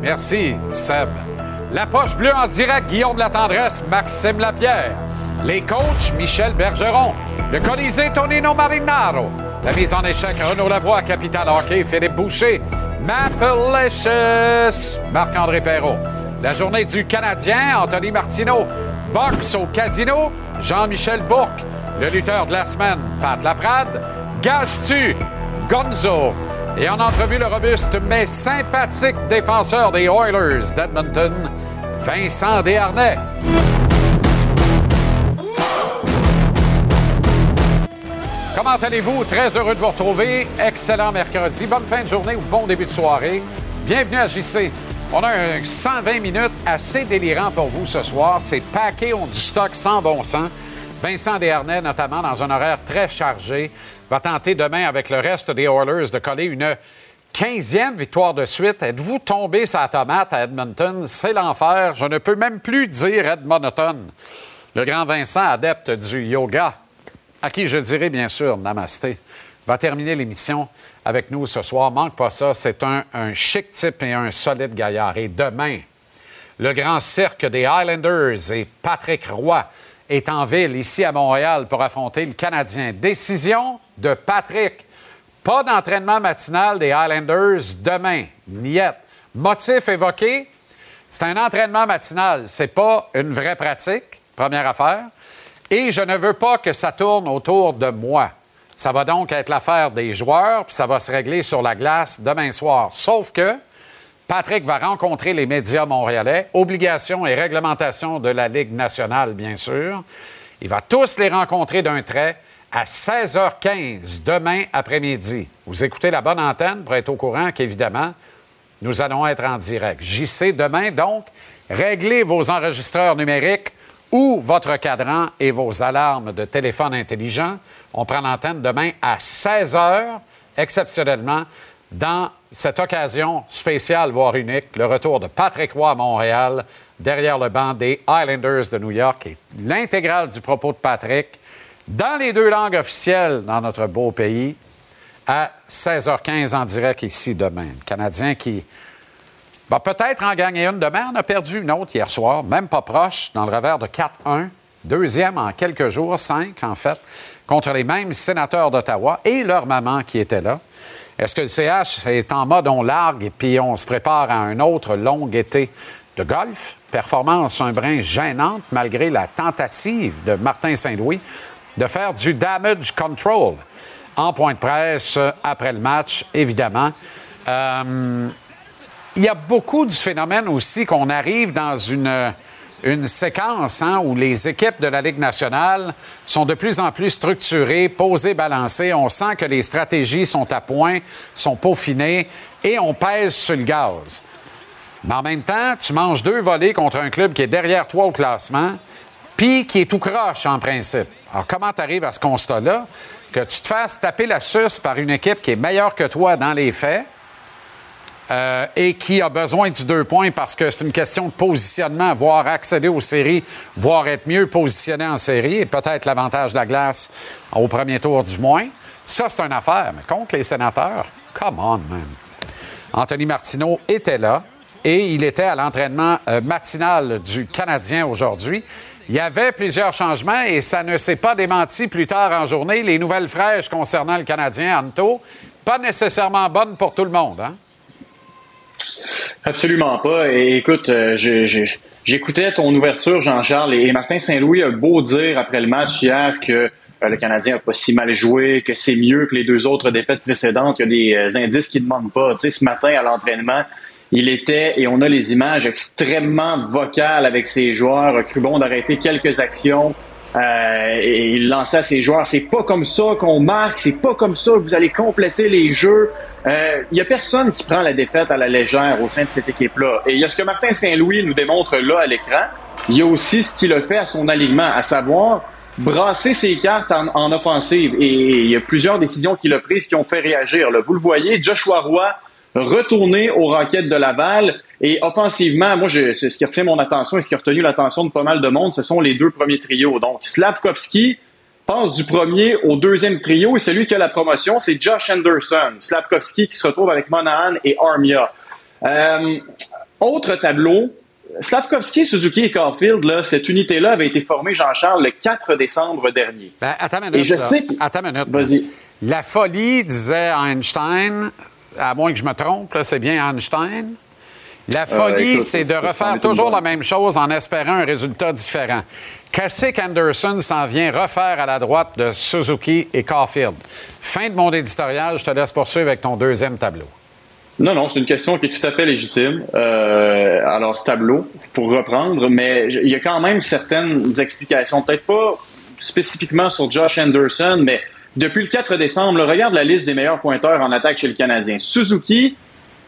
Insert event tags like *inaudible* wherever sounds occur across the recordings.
Merci, Seb. La poche bleue en direct, Guillaume de la Tendresse, Maxime Lapierre. Les coachs, Michel Bergeron. Le Colisée, Tonino Marinaro. La mise en échec, Renaud Lavoie, Capital Hockey, Philippe Boucher. Mapalicious, Marc-André Perrault. La journée du Canadien, Anthony Martineau. Box au casino, Jean-Michel Bourque. Le lutteur de la semaine, Pat Laprade. Gage-tu, Gonzo? Et en entrevue, le robuste mais sympathique défenseur des Oilers d'Edmonton, Vincent Desharnais. Comment allez-vous? Très heureux de vous retrouver. Excellent mercredi. Bonne fin de journée ou bon début de soirée. Bienvenue à JC. On a un 120 minutes assez délirant pour vous ce soir. C'est paqué, on du stock sans bon sens. Vincent Desharnais, notamment, dans un horaire très chargé, va tenter demain, avec le reste des Oilers, de coller une 15e victoire de suite. Êtes-vous tombé sa tomate à Edmonton? C'est l'enfer. Je ne peux même plus dire Edmonton. Le grand Vincent, adepte du yoga, à qui je dirais bien sûr namasté, va terminer l'émission avec nous ce soir. Manque pas ça. C'est un, un chic type et un solide gaillard. Et demain, le grand cirque des Highlanders et Patrick Roy est en ville ici à Montréal pour affronter le Canadien. Décision de Patrick. Pas d'entraînement matinal des Highlanders demain. Niette. Motif évoqué, c'est un entraînement matinal. C'est pas une vraie pratique, première affaire. Et je ne veux pas que ça tourne autour de moi. Ça va donc être l'affaire des joueurs, puis ça va se régler sur la glace demain soir. Sauf que Patrick va rencontrer les médias montréalais, obligations et réglementations de la Ligue nationale, bien sûr. Il va tous les rencontrer d'un trait à 16h15 demain après-midi. Vous écoutez la bonne antenne pour être au courant qu'évidemment, nous allons être en direct. JC demain, donc, réglez vos enregistreurs numériques ou votre cadran et vos alarmes de téléphone intelligent. On prend l'antenne demain à 16h, exceptionnellement, dans cette occasion spéciale, voire unique, le retour de Patrick Roy à Montréal, derrière le banc des Highlanders de New York et l'intégrale du propos de Patrick dans les deux langues officielles dans notre beau pays à 16h15 en direct ici demain. Canadien qui va peut-être en gagner une demain. On a perdu une autre hier soir, même pas proche, dans le revers de 4-1. Deuxième en quelques jours, cinq en fait, contre les mêmes sénateurs d'Ottawa et leur maman qui était là. Est-ce que le CH est en mode on largue et puis on se prépare à un autre long été de golf? Performance un brin gênante malgré la tentative de Martin Saint-Louis de faire du damage control en point de presse après le match, évidemment. Euh, il y a beaucoup du phénomène aussi qu'on arrive dans une, une séquence hein, où les équipes de la Ligue nationale sont de plus en plus structurées, posées, balancées. On sent que les stratégies sont à point, sont peaufinées et on pèse sur le gaz. Mais en même temps, tu manges deux volets contre un club qui est derrière toi au classement, puis qui est tout croche en principe. Alors, comment tu arrives à ce constat-là? Que tu te fasses taper la suce par une équipe qui est meilleure que toi dans les faits euh, et qui a besoin du deux points parce que c'est une question de positionnement, voire accéder aux séries, voire être mieux positionné en série et peut-être l'avantage de la glace au premier tour du moins. Ça, c'est une affaire. Mais contre les sénateurs, come on, man. Anthony Martineau était là et il était à l'entraînement euh, matinal du Canadien aujourd'hui. Il y avait plusieurs changements et ça ne s'est pas démenti plus tard en journée. Les nouvelles fraîches concernant le Canadien, Anto, pas nécessairement bonnes pour tout le monde. Hein? Absolument pas. Écoute, euh, j'écoutais ton ouverture, Jean-Charles, et Martin Saint-Louis a beau dire après le match hier que euh, le Canadien n'a pas si mal joué, que c'est mieux que les deux autres défaites précédentes, qu'il y a des euh, indices qui ne demandent pas. Tu sais, ce matin à l'entraînement, il était, et on a les images, extrêmement vocales avec ses joueurs, a cru bon d'arrêter quelques actions. et il lançait à ses joueurs, c'est pas comme ça qu'on marque, c'est pas comme ça que vous allez compléter les jeux. Il euh, n'y a personne qui prend la défaite à la légère au sein de cette équipe-là. Et il y a ce que Martin Saint-Louis nous démontre là à l'écran. Il y a aussi ce qu'il a fait à son alignement, à savoir brasser ses cartes en, offensive. Et il y a plusieurs décisions qu'il a prises qui ont fait réagir. Vous le voyez, Joshua Roy retourné aux Rockets de Laval. Et offensivement, moi, c'est ce qui retient mon attention et ce qui a retenu l'attention de pas mal de monde, ce sont les deux premiers trios. Donc, Slavkovski, passe du premier au deuxième trio et celui qui a la promotion, c'est Josh Anderson, Slavkovski qui se retrouve avec Monahan et Armia. Euh, autre tableau, Slavkovski, Suzuki et Caulfield, là, cette unité-là avait été formée, Jean-Charles, le 4 décembre dernier. Ben, attends une minute. Et je sais que... Attends une minute. Vas-y. La folie, disait Einstein, à moins que je me trompe, c'est bien Einstein. La euh, folie, c'est de refaire toujours la même chose en espérant un résultat différent. Kasich Anderson s'en vient refaire à la droite de Suzuki et Caulfield. Fin de mon éditorial, je te laisse poursuivre avec ton deuxième tableau. Non, non, c'est une question qui est tout à fait légitime. Euh, alors, tableau, pour reprendre, mais il y a quand même certaines explications. Peut-être pas spécifiquement sur Josh Anderson, mais depuis le 4 décembre, regarde la liste des meilleurs pointeurs en attaque chez le Canadien. Suzuki,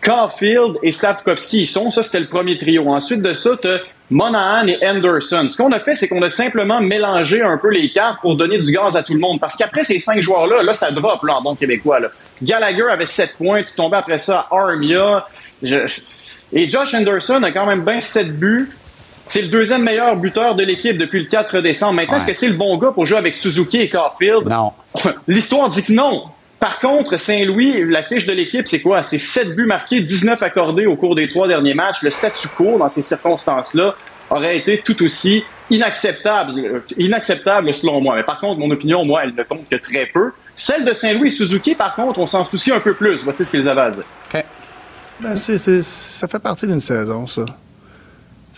Caulfield et Slavkovski ils sont. Ça, c'était le premier trio. Ensuite de ça, tu Monahan et Anderson. Ce qu'on a fait, c'est qu'on a simplement mélangé un peu les cartes pour donner du gaz à tout le monde. Parce qu'après ces cinq joueurs-là, là, ça drop là, en bon québécois. Là. Gallagher avait sept points, tu tombais après ça à Armia. Et Josh Anderson a quand même bien sept buts. C'est le deuxième meilleur buteur de l'équipe depuis le 4 décembre. Maintenant, est-ce que c'est le bon gars pour jouer avec Suzuki et Caulfield? Non. *laughs* L'histoire dit que non. Par contre, Saint-Louis, la fiche de l'équipe, c'est quoi? C'est 7 buts marqués, 19 accordés au cours des trois derniers matchs. Le statu quo, dans ces circonstances-là, aurait été tout aussi inacceptable, inacceptable selon moi. Mais par contre, mon opinion, moi, elle ne compte que très peu. Celle de Saint-Louis et Suzuki, par contre, on s'en soucie un peu plus. Voici ce qu'ils avaient à dire. Ben, ça fait partie d'une saison, ça.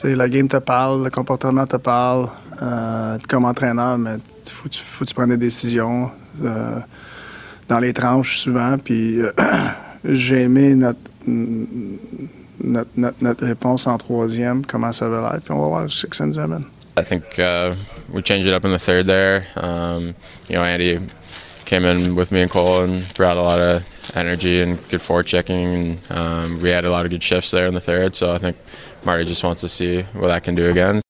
la game te parle, le comportement te parle. Euh, comme entraîneur, mais faut, faut que tu prennes des décisions. Euh, dans les tranches souvent. Puis euh, *clears throat* j'ai aimé notre, notre, notre, notre, réponse en troisième, comment ça va l'air. Puis on va voir ce que ça nous amène. I think uh, we changed it up in the third there. Um, you know, Andy came in with me and Cole and brought a lot of energy and good forechecking. And um, we had a lot of good shifts there in the third. So I think Marty just wants to see what that can do again.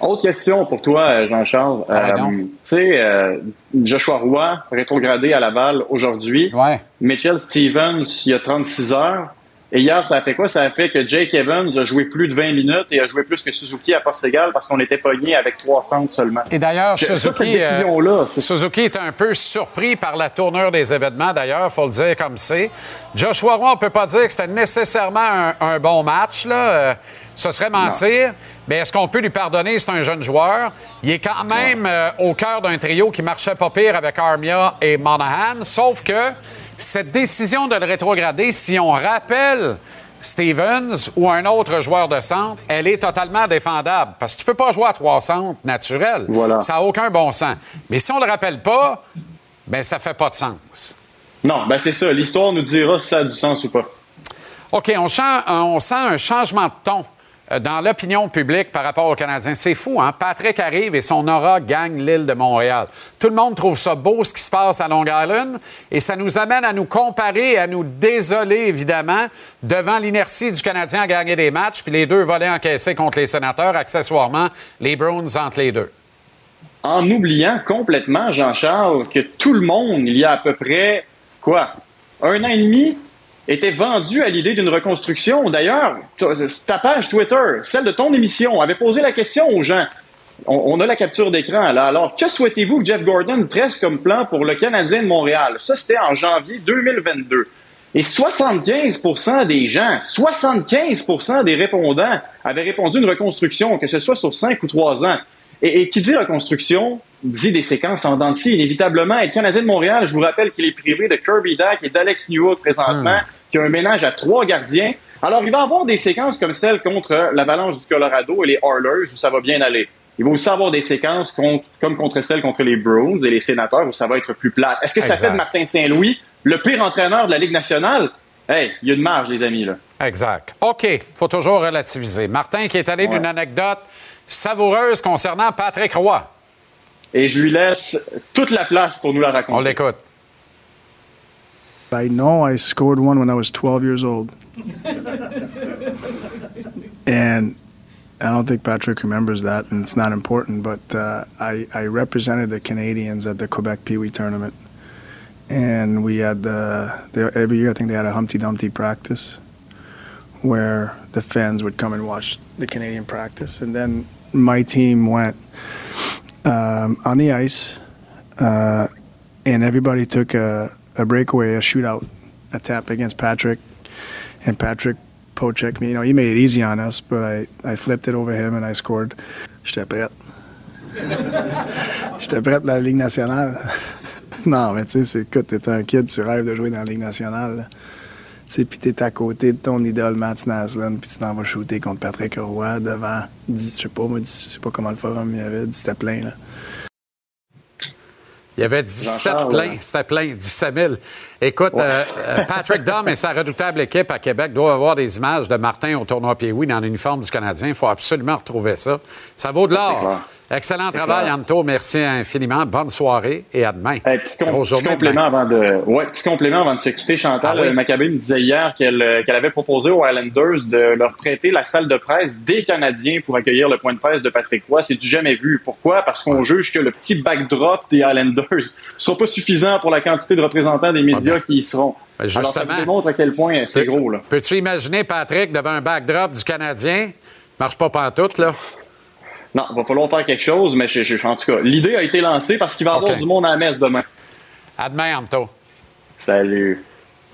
Autre question pour toi, Jean-Charles. Ah, euh, tu sais, euh, Joshua Roy, rétrogradé à Laval aujourd'hui. Ouais. Mitchell Stevens, il y a 36 heures. Et hier, ça a fait quoi? Ça a fait que Jake Evans a joué plus de 20 minutes et a joué plus que Suzuki à Portugal parce qu'on était pogné avec 300 seulement. Et d'ailleurs, Suzuki, euh, Suzuki est un peu surpris par la tournure des événements, d'ailleurs, faut le dire comme c'est. Joshua Roy, on peut pas dire que c'était nécessairement un, bon match, là. ce serait mentir. Mais est-ce qu'on peut lui pardonner? C'est un jeune joueur. Il est quand même euh, au cœur d'un trio qui marchait pas pire avec Armia et Monahan. Sauf que cette décision de le rétrograder, si on rappelle Stevens ou un autre joueur de centre, elle est totalement défendable. Parce que tu peux pas jouer à trois centres naturels. Ça n'a aucun bon sens. Mais si on le rappelle pas, ben ça fait pas de sens. Non, ben c'est ça. L'histoire nous dira si ça a du sens ou pas. OK, on, on sent un changement de ton dans l'opinion publique par rapport aux Canadiens. C'est fou, hein? Patrick arrive et son aura gagne l'île de Montréal. Tout le monde trouve ça beau, ce qui se passe à Long Island, et ça nous amène à nous comparer et à nous désoler, évidemment, devant l'inertie du Canadien à gagner des matchs, puis les deux volets encaissés contre les sénateurs, accessoirement, les Browns entre les deux. En oubliant complètement, Jean-Charles, que tout le monde, il y a à peu près, quoi, un an et demi, était vendu à l'idée d'une reconstruction. D'ailleurs, ta page Twitter, celle de ton émission, avait posé la question aux gens. On, a la capture d'écran là. Alors, que souhaitez-vous que Jeff Gordon tresse comme plan pour le Canadien de Montréal? Ça, c'était en janvier 2022. Et 75 des gens, 75% des répondants avaient répondu une reconstruction, que ce soit sur 5 ou 3 ans. Et, qui dit reconstruction, dit des séquences en dentier, inévitablement. Et le Canadien de Montréal, je vous rappelle qu'il est privé de Kirby Dack et d'Alex Newhook présentement. Hmm qui a un ménage à trois gardiens. Alors, il va avoir des séquences comme celle contre l'Avalanche du Colorado et les Oilers où ça va bien aller. Il va aussi avoir des séquences comme contre celles contre les Bruins et les Sénateurs où ça va être plus plat. Est-ce que ça fait de Martin Saint-Louis le pire entraîneur de la Ligue nationale? Hey, il y a une marge, les amis. Là. Exact. OK, faut toujours relativiser. Martin qui est allé d'une anecdote savoureuse concernant Patrick Roy. Et je lui laisse toute la place pour nous la raconter. On l'écoute. I know I scored one when I was 12 years old. and I don't think Patrick remembers that, and it's not important, but uh, I, I, represented the Canadians at the Quebec Pee Wee tournament. And we had the, they, every year, I think they had a Humpty Dumpty practice where the fans would come and watch the Canadian practice. And then my team went um, on the ice, uh, and everybody took a, a breakaway, a shootout, a tap against Patrick. and Patrick poke me. You know, he made it easy on us, but I, I flipped it over him and I scored. J'étais prête. J'étais prête pour la Ligue nationale. *laughs* non, mais tu sais, écoute, t'es un kid, tu rêves de jouer dans la Ligue nationale. Tu sais, puis t'es à côté de ton idole Matt Naslund, puis tu t'en vas shooter contre Patrick Roy devant, je sais pas, moi, je sais pas comment le forum il y avait, c'était plein, là. Il y avait 17 pleins. C'était plein, 17 000. Écoute, euh, euh, Patrick Dom et sa redoutable équipe à Québec doivent avoir des images de Martin au tournoi Pied-Oui dans l'uniforme du Canadien. Il faut absolument retrouver ça. Ça vaut de l'or. Excellent travail, Anto. Merci infiniment. Bonne soirée et à demain. petit, complément avant de, ouais, petit complément avant de se quitter. Chantal ah me disait hier euh, qu'elle avait proposé aux Islanders de leur prêter la salle de presse des Canadiens pour accueillir le point de presse de Patrick Roy. C'est du jamais vu. Pourquoi? Parce qu'on juge que le petit backdrop des Islanders ne *laughs* sera pas suffisant pour la quantité de représentants des médias qui y seront. Justement, Alors, ça démontre à quel point c'est gros. Peux-tu imaginer Patrick devant un backdrop du Canadien? Marche pas pantoute, là. Non, il va falloir faire quelque chose, mais je, en tout cas, l'idée a été lancée parce qu'il va y avoir du monde à la messe demain. À demain, Anto. Salut.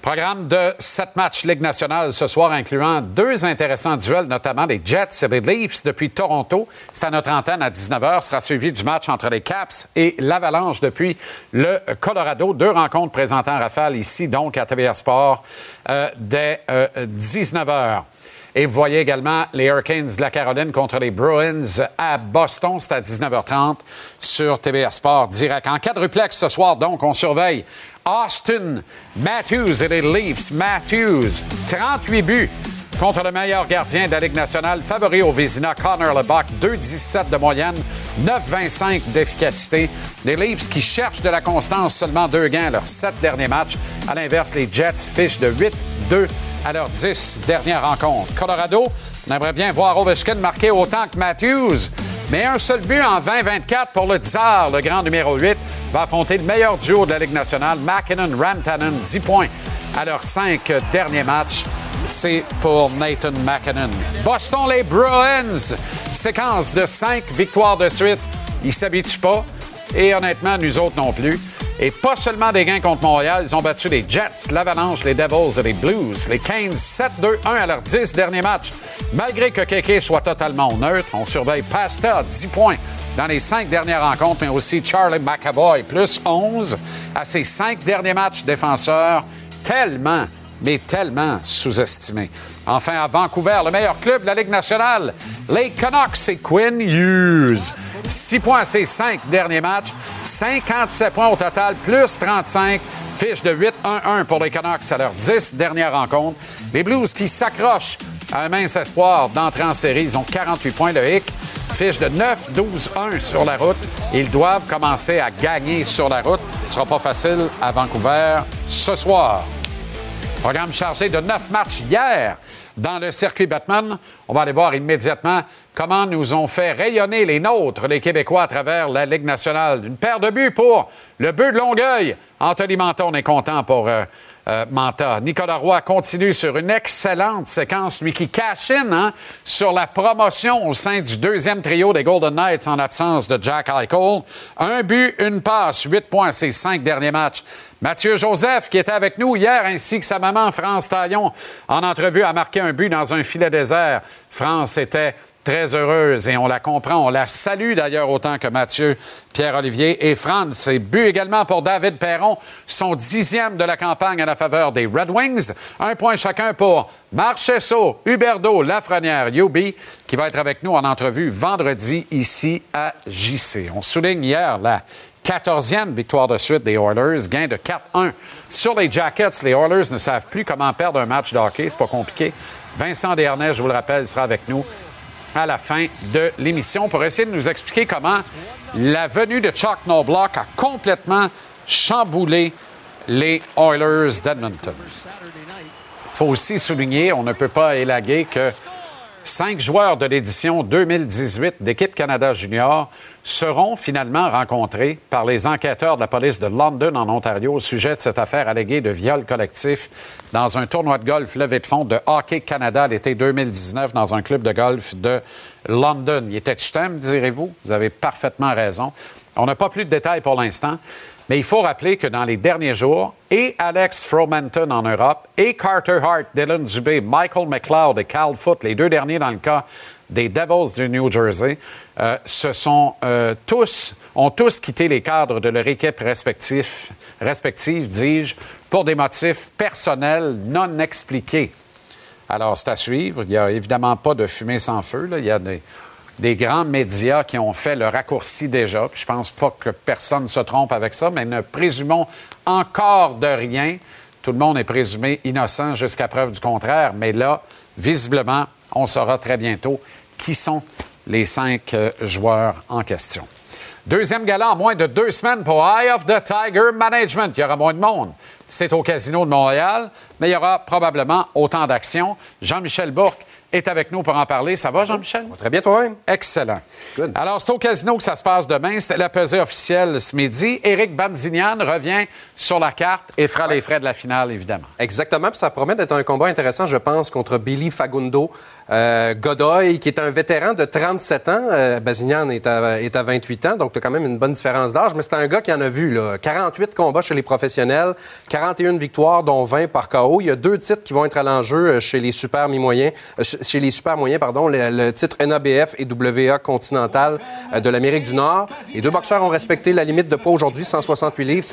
Programme de sept matchs Ligue nationale ce soir, incluant deux intéressants duels, notamment les Jets et les Leafs depuis Toronto. C'est à notre antenne à 19h. Sera suivi du match entre les Caps et l'Avalanche depuis le Colorado. Deux rencontres présentant Rafale ici, donc à TVR Sport, euh, dès 19h. Et vous voyez également les Hurricanes de la Caroline contre les Bruins à Boston. C'est à 19h30 sur TVR Sport direct. En quadruplex ce soir, donc, on surveille Austin Matthews et les Leafs. Matthews, 38 buts contre le meilleur gardien de la Ligue nationale, favori au Vézina, Connor Lebuck, 2,17 de moyenne, 9,25 d'efficacité. Les Leafs qui cherchent de la constance, seulement deux gains à leurs sept derniers matchs. À l'inverse, les Jets fichent de 8-2 à leurs 10 dernières rencontres. Colorado, on aimerait bien voir Ovechkin marquer autant que Matthews, mais un seul but en 2024 pour le Tsar, le grand numéro 8, va affronter le meilleur duo de la Ligue nationale, McKinnon-Rantanen, 10 points à leurs cinq derniers matchs c'est pour Nathan McKinnon. Boston, les Bruins, séquence de cinq victoires de suite. Ils s'habituent pas. Et honnêtement, nous autres non plus. Et pas seulement des gains contre Montréal, ils ont battu les Jets, l'Avalanche, les Devils et les Blues. Les Canes 7-2-1 à leurs 10 derniers matchs. Malgré que Keke soit totalement neutre, on surveille Pasta, 10 points dans les cinq dernières rencontres, mais aussi Charlie McAvoy, plus 11 à ses cinq derniers matchs défenseurs. Tellement mais tellement sous-estimé. Enfin, à Vancouver, le meilleur club de la Ligue nationale, les Canucks et Quinn Hughes. 6 points à ses 5 derniers matchs, 57 points au total, plus 35. Fiche de 8-1-1 pour les Canucks à leurs 10 dernières rencontres. Les Blues qui s'accrochent à un mince espoir d'entrer en série. Ils ont 48 points. Le Hick fiche de 9-12-1 sur la route. Ils doivent commencer à gagner sur la route. Ce ne sera pas facile à Vancouver ce soir. Programme chargé de neuf matchs hier dans le circuit Batman. On va aller voir immédiatement comment nous ont fait rayonner les nôtres, les Québécois, à travers la Ligue nationale. Une paire de buts pour le but de Longueuil. Anthony Menton est content pour euh, euh, Manta. Nicolas Roy continue sur une excellente séquence, lui qui cache hein, sur la promotion au sein du deuxième trio des Golden Knights en absence de Jack Eichel. Un but, une passe, huit points ces cinq derniers matchs. Mathieu Joseph, qui était avec nous hier, ainsi que sa maman France Taillon, en entrevue, a marqué un but dans un filet désert. France était très heureuse et on la comprend. On la salue d'ailleurs autant que Mathieu, Pierre-Olivier et Franz. C'est but également pour David Perron, son dixième de la campagne à la faveur des Red Wings. Un point chacun pour Marchesso, Huberdo, Lafrenière, Yubi, qui va être avec nous en entrevue vendredi ici à JC. On souligne hier la 14e victoire de suite des Oilers, gain de 4-1 sur les Jackets. Les Oilers ne savent plus comment perdre un match de hockey, c'est pas compliqué. Vincent Dernay, je vous le rappelle, sera avec nous à la fin de l'émission pour essayer de nous expliquer comment la venue de Chuck Noblock a complètement chamboulé les Oilers d'Edmonton. Il faut aussi souligner, on ne peut pas élaguer que cinq joueurs de l'édition 2018 d'Équipe Canada Junior seront finalement rencontrés par les enquêteurs de la police de London en Ontario au sujet de cette affaire alléguée de viol collectif dans un tournoi de golf levé de fonds de Hockey Canada l'été 2019 dans un club de golf de London. Il était temps, direz-vous? Vous avez parfaitement raison. On n'a pas plus de détails pour l'instant. Mais il faut rappeler que dans les derniers jours, et Alex Fromenton en Europe, et Carter Hart, Dylan Dubé, Michael McLeod et Cal Foote, les deux derniers dans le cas des Devils du New Jersey, euh, se sont euh, tous, ont tous quitté les cadres de leur équipe respective, respective dis-je, pour des motifs personnels non expliqués. Alors, c'est à suivre. Il n'y a évidemment pas de fumée sans feu. Là. Il y a des, des grands médias qui ont fait le raccourci déjà. Je pense pas que personne se trompe avec ça, mais ne présumons encore de rien. Tout le monde est présumé innocent jusqu'à preuve du contraire. Mais là, visiblement, on saura très bientôt qui sont les cinq euh, joueurs en question. Deuxième gala en moins de deux semaines pour Eye of the Tiger Management. Il y aura moins de monde. C'est au Casino de Montréal, mais il y aura probablement autant d'actions. Jean-Michel Bourque est avec nous pour en parler. Ça va, Jean-Michel? Très bien toi-même. Excellent. Alors, c'est au casino que ça se passe demain. C'était la pesée officielle ce midi. Éric Banzignan revient sur la carte et fera les frais de la finale, évidemment. Exactement. Puis ça promet d'être un combat intéressant, je pense, contre Billy Fagundo euh, Godoy, qui est un vétéran de 37 ans. Euh, Bazignan est à, est à 28 ans, donc tu as quand même une bonne différence d'âge. Mais c'est un gars qui en a vu. Là. 48 combats chez les professionnels, 41 victoires, dont 20 par KO. Il y a deux titres qui vont être à l'enjeu euh, chez les super mi-moyens, euh, chez les super moyens, pardon, le, le, titre NABF et WA continental de l'Amérique du Nord. Les deux boxeurs ont respecté la limite de poids aujourd'hui, 168 livres,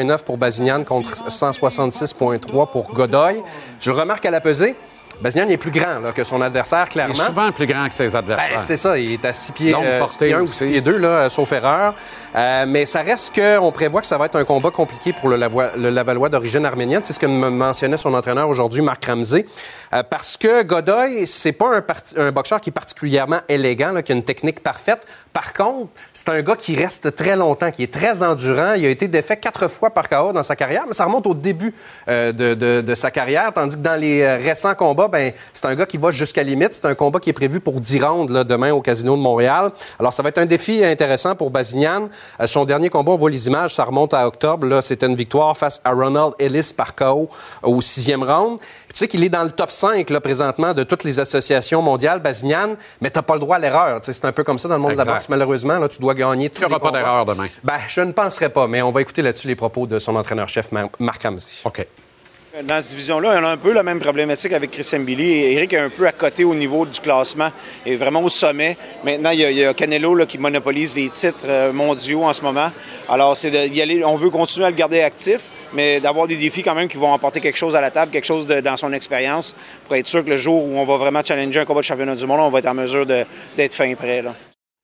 167,9 pour Bazignan contre 166,3 pour Godoy. Je remarque à la pesée, Bazignan est plus grand là, que son adversaire, clairement. Il est souvent plus grand que ses adversaires. Ben, c'est ça, il est à 6 pieds, euh, pieds 1 ou 6 pieds 2, là, sauf erreur. Euh, mais ça reste qu'on prévoit que ça va être un combat compliqué pour le, Lavoie, le Lavallois d'origine arménienne. C'est ce que me mentionnait son entraîneur aujourd'hui, Marc Ramsey. Euh, parce que Godoy, c'est pas un, un, boxeur qui est particulièrement élégant, là, qui a une technique parfaite. Par contre, c'est un gars qui reste très longtemps, qui est très endurant. Il a été défait quatre fois par KO dans sa carrière, mais ça remonte au début euh, de, sa carrière, tandis que dans les récents combats, ben, c'est un gars qui va jusqu'à limite. C'est un combat qui est prévu pour 10 rounds là, demain au Casino de Montréal. Alors, ça va être un défi intéressant pour Bazignan. Euh, son dernier combat, on voit les images, ça remonte à octobre. C'était une victoire face à Ronald Ellis par KO au sixième round. Puis, tu sais qu'il est dans le top 5 là, présentement de toutes les associations mondiales, Bazignan, mais tu n'as pas le droit à l'erreur. C'est un peu comme ça dans le monde exact. de la boxe, malheureusement. Là, tu dois gagner tous Il n'y aura pas d'erreur demain. Ben, je ne penserai pas, mais on va écouter là-dessus les propos de son entraîneur-chef, Marc Hamzy. OK. Dans cette division-là, on a un peu la même problématique avec Christian Billy. Eric est un peu à côté au niveau du classement et vraiment au sommet. Maintenant, il y a, Canelo qui monopolise les titres mondiaux en ce moment. Alors, c'est aller. On veut continuer à le garder actif, mais d'avoir des défis quand même qui vont apporter quelque chose à la table, quelque chose dans son expérience, pour être sûr que le jour où on va vraiment challenger un combat de championnat du monde, on va être en mesure d'être fin prêt.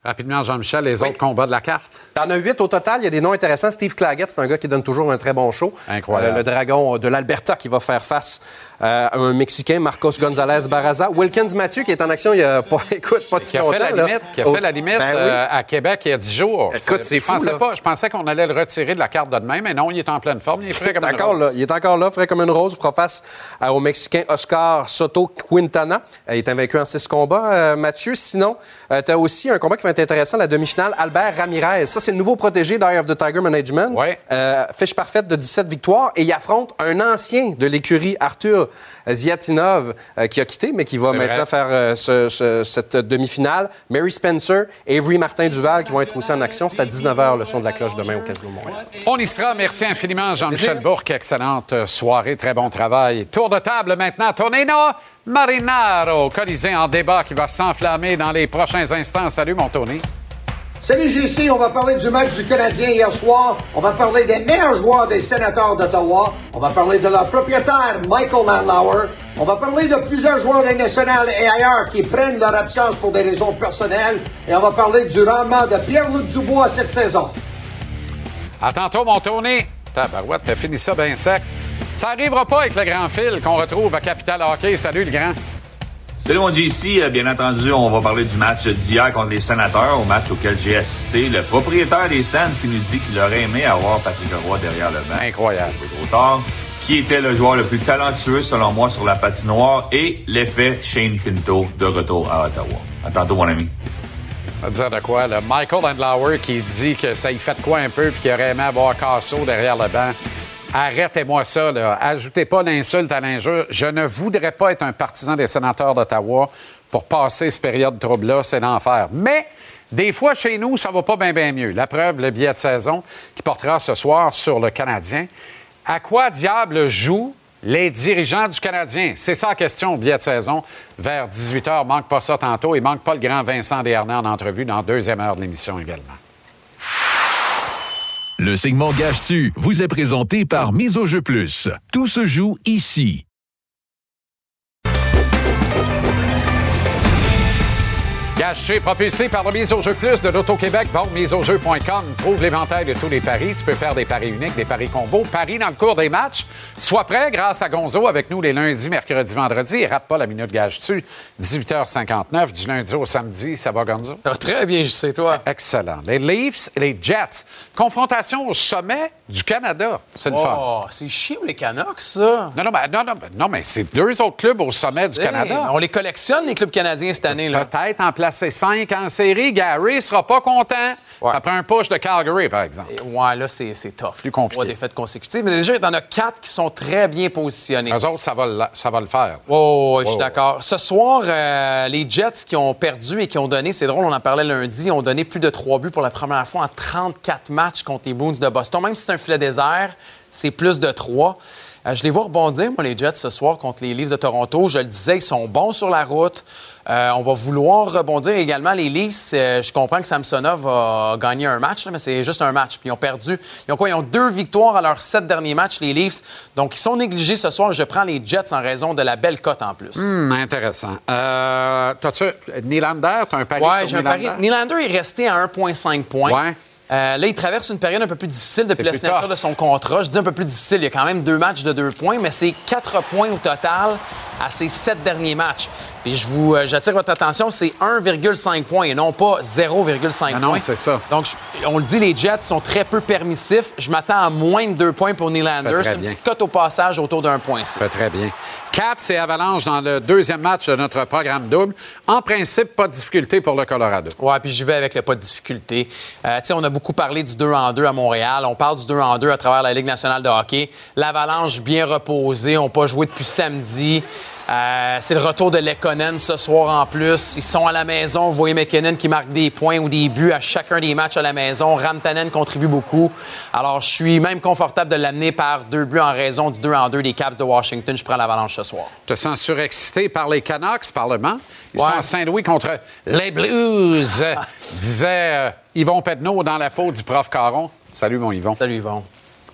Rapidement, Jean-Michel, les oui. autres combats de la carte? T'en as huit au total. Il y a des noms intéressants. Steve Claggett, c'est un gars qui donne toujours un très bon show. Incroyable. Euh, le dragon de l'Alberta qui va faire face euh, à un Mexicain, Marcos González Barraza. Wilkins Mathieu qui est en action il y a pas, *laughs* écoute, pas si qui a longtemps. Fait la limite, qui a fait la limite ben oui. euh, à Québec il y a dix jours. Écoute, c'est fou. Pensais là. pas, je pensais qu'on allait le retirer de la carte de demain, mais non, il est en pleine forme. Il est frais comme une encore rose. là. Il est encore là, frais comme une rose. Il fera face au Mexicain Oscar Soto Quintana. il est invaincu en six combats, Mathieu. Sinon, tu as aussi un combat qui va être intéressant, la demi-finale. Albert Ramirez. Ça, c'est le nouveau protégé d'Eye of the Tiger Management. Ouais. Euh, fiche parfaite de 17 victoires. Et il affronte un ancien de l'écurie, Arthur Ziatinov, euh, qui a quitté, mais qui va maintenant vrai. faire euh, ce, ce, cette demi-finale. Mary Spencer, Avery Martin-Duval qui vont être aussi en action. C'est à 19h, le son de la cloche demain au Casino Montréal. On y sera. Merci infiniment, Jean-Michel Bourque. Excellente soirée, très bon travail. Tour de table maintenant. Tonino Marinaro, Colisée en débat qui va s'enflammer dans les prochains instants. Salut, mon Tony. Salut JC, on va parler du match du Canadien hier soir. On va parler des meilleurs joueurs des sénateurs d'Ottawa. On va parler de leur propriétaire, Michael Manlauer. On va parler de plusieurs joueurs des nationales et ailleurs qui prennent leur absence pour des raisons personnelles. Et on va parler du rendement de Pierre-Luc Dubois cette saison. À tantôt, mon Tony. Tabarouette, t'as fini ça bien sec. Ça arrivera pas avec le grand fil qu'on retrouve à Capital Hockey. Salut, le grand. Salut mon JC, bien entendu, on va parler du match d'hier contre les sénateurs, au match auquel j'ai assisté. Le propriétaire des Sands qui nous dit qu'il aurait aimé avoir Patrick Roy derrière le banc. Incroyable. Un peu trop tard. Qui était le joueur le plus talentueux selon moi sur la patinoire et l'effet Shane Pinto de retour à Ottawa. À tantôt mon ami. Va dire de quoi, là? Michael Andlauer qui dit que ça y fait de quoi un peu puis qu'il aurait aimé avoir Casso derrière le banc. Arrêtez-moi ça, là. Ajoutez pas l'insulte à l'injure. Je ne voudrais pas être un partisan des sénateurs d'Ottawa pour passer cette période de trouble-là. C'est l'enfer. Mais Des fois, chez nous, ça va pas bien, bien mieux. La preuve, le billet de saison qui portera ce soir sur le Canadien. À quoi diable jouent les dirigeants du Canadien? C'est ça la question, billet de saison. Vers 18 h, manque pas ça tantôt et manque pas le grand Vincent Desharnais en entrevue dans deuxième heure de l'émission également. Le segment Gage-tu vous est présenté par Mise au jeu plus. Tout se joue ici. Gage propulsé par le Mise au jeu plus de l'Auto-Québec. Au miseaujeu.com. Trouve l'éventail de tous les paris. Tu peux faire des paris uniques, des paris combos, paris dans le cours des matchs. Sois prêt grâce à Gonzo avec nous les lundis, mercredis, vendredis. Et rate pas la minute Gage-tu. 18h59 du lundi au samedi. Ça va, Gonzo? très bien, je sais, toi. Excellent. Les Leafs et les Jets. Confrontation au sommet du Canada. C'est le oh, fun. C'est chiant, les Canucks, ça. Non, non, mais, non, non, non, mais c'est deux autres clubs au sommet du Canada. On les collectionne, les clubs canadiens, cette année. Peut-être en place c'est 5 en série, Gary sera pas content. Ça prend un push de Calgary, par exemple. ouais, là, c'est tough. Plus compliqué. Trois défaites consécutives. Mais déjà, il y en a quatre qui sont très bien positionnés. Les autres, ça va, le, ça va le faire. Oh, je suis d'accord. Ce soir, euh, les Jets qui ont perdu et qui ont donné, c'est drôle, on en parlait lundi, ont donné plus de trois buts pour la première fois en 34 matchs contre les Bruins de Boston. Même si c'est un filet désert, c'est plus de trois. Euh, je les vois rebondir, moi, les Jets, ce soir contre les Leafs de Toronto. Je le disais, ils sont bons sur la route. Euh, on va vouloir rebondir également. Les Leafs, euh, je comprends que Samsonov a gagné un match, mais c'est juste un match. Puis ils ont perdu. Ils ont quoi? Ils ont deux victoires à leurs sept derniers matchs, les Leafs. Donc, ils sont négligés ce soir. Je prends les Jets en raison de la belle cote en plus. Hum, intéressant. Euh, T'as-tu Nylander? T'as un pari ouais, j'ai un pari. Nylander? Est resté à 1,5 points. Ouais. Euh, là, il traverse une période un peu plus difficile depuis la signature de son contrat. Je dis un peu plus difficile. Il y a quand même deux matchs de deux points, mais c'est quatre points au total à ses sept derniers matchs. Puis je vous, euh, j'attire votre attention, c'est 1,5 points et non pas 0,5 points. Non, c'est ça. Donc, on le dit, les Jets sont très peu permissifs. Je m'attends à moins de deux points pour Nylander. C'est une petite cote au passage autour d'un point Très bien. Caps et Avalanche dans le deuxième match de notre programme double. En principe, pas de difficulté pour le Colorado. Oui, puis je vais avec le pas de difficulté. Euh, on a beaucoup parlé du 2 en 2 à Montréal. On parle du 2 en 2 à travers la Ligue nationale de hockey. L'Avalanche bien reposée. On n'a pas joué depuis samedi. Euh, c'est le retour de Lekonen ce soir en plus. Ils sont à la maison. Vous voyez McKinnon qui marque des points ou des buts à chacun des matchs à la maison. Ramtanen contribue beaucoup. Alors, je suis même confortable de l'amener par deux buts en raison du 2 en 2 des Caps de Washington. Je prends l'avalanche ce soir. Tu te sens surexcité par les Canucks, Parlement? Ils sont à Saint-Louis contre les Blues, *laughs* disait euh, Yvon Pedneau dans la peau du prof Caron. Salut, mon Yvon. Salut, Yvon.